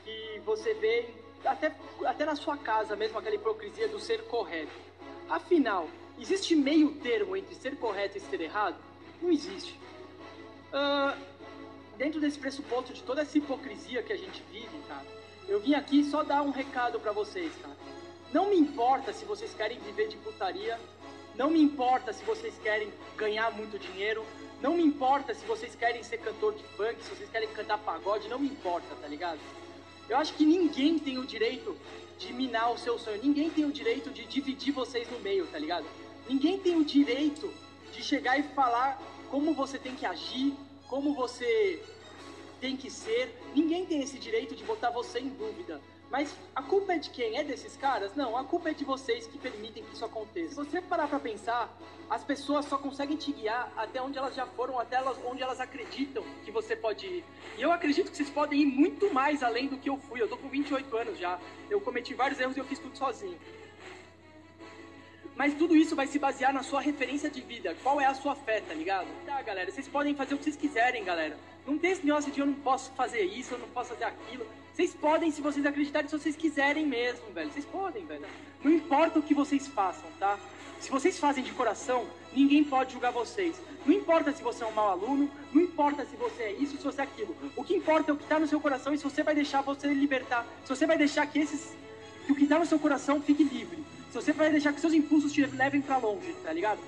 que você vê até, até na sua casa mesmo, aquela hipocrisia do ser correto. Afinal, Existe meio termo entre ser correto e ser errado? Não existe. Uh, dentro desse pressuposto de toda essa hipocrisia que a gente vive, cara, eu vim aqui só dar um recado para vocês, cara. Não me importa se vocês querem viver de putaria, não me importa se vocês querem ganhar muito dinheiro, não me importa se vocês querem ser cantor de funk, se vocês querem cantar pagode, não me importa, tá ligado? Eu acho que ninguém tem o direito de minar o seu sonho, ninguém tem o direito de dividir vocês no meio, tá ligado? Ninguém tem o direito de chegar e falar como você tem que agir, como você tem que ser. Ninguém tem esse direito de botar você em dúvida. Mas a culpa é de quem? É desses caras? Não, a culpa é de vocês que permitem que isso aconteça. Se você parar pra pensar, as pessoas só conseguem te guiar até onde elas já foram, até elas, onde elas acreditam que você pode ir. E eu acredito que vocês podem ir muito mais além do que eu fui. Eu tô com 28 anos já. Eu cometi vários erros e eu fiz tudo sozinho. Mas tudo isso vai se basear na sua referência de vida. Qual é a sua fé, tá ligado? Tá, galera, vocês podem fazer o que vocês quiserem, galera. Não tem esse negócio de eu não posso fazer isso, eu não posso fazer aquilo. Vocês podem, se vocês acreditarem, se vocês quiserem mesmo, velho. Vocês podem, velho. Não importa o que vocês façam, tá? Se vocês fazem de coração, ninguém pode julgar vocês. Não importa se você é um mau aluno, não importa se você é isso, se você é aquilo. O que importa é o que está no seu coração e se você vai deixar você libertar. Se você vai deixar que esses que o que tá no seu coração fique livre. Se você vai deixar que seus impulsos te levem para longe, tá ligado?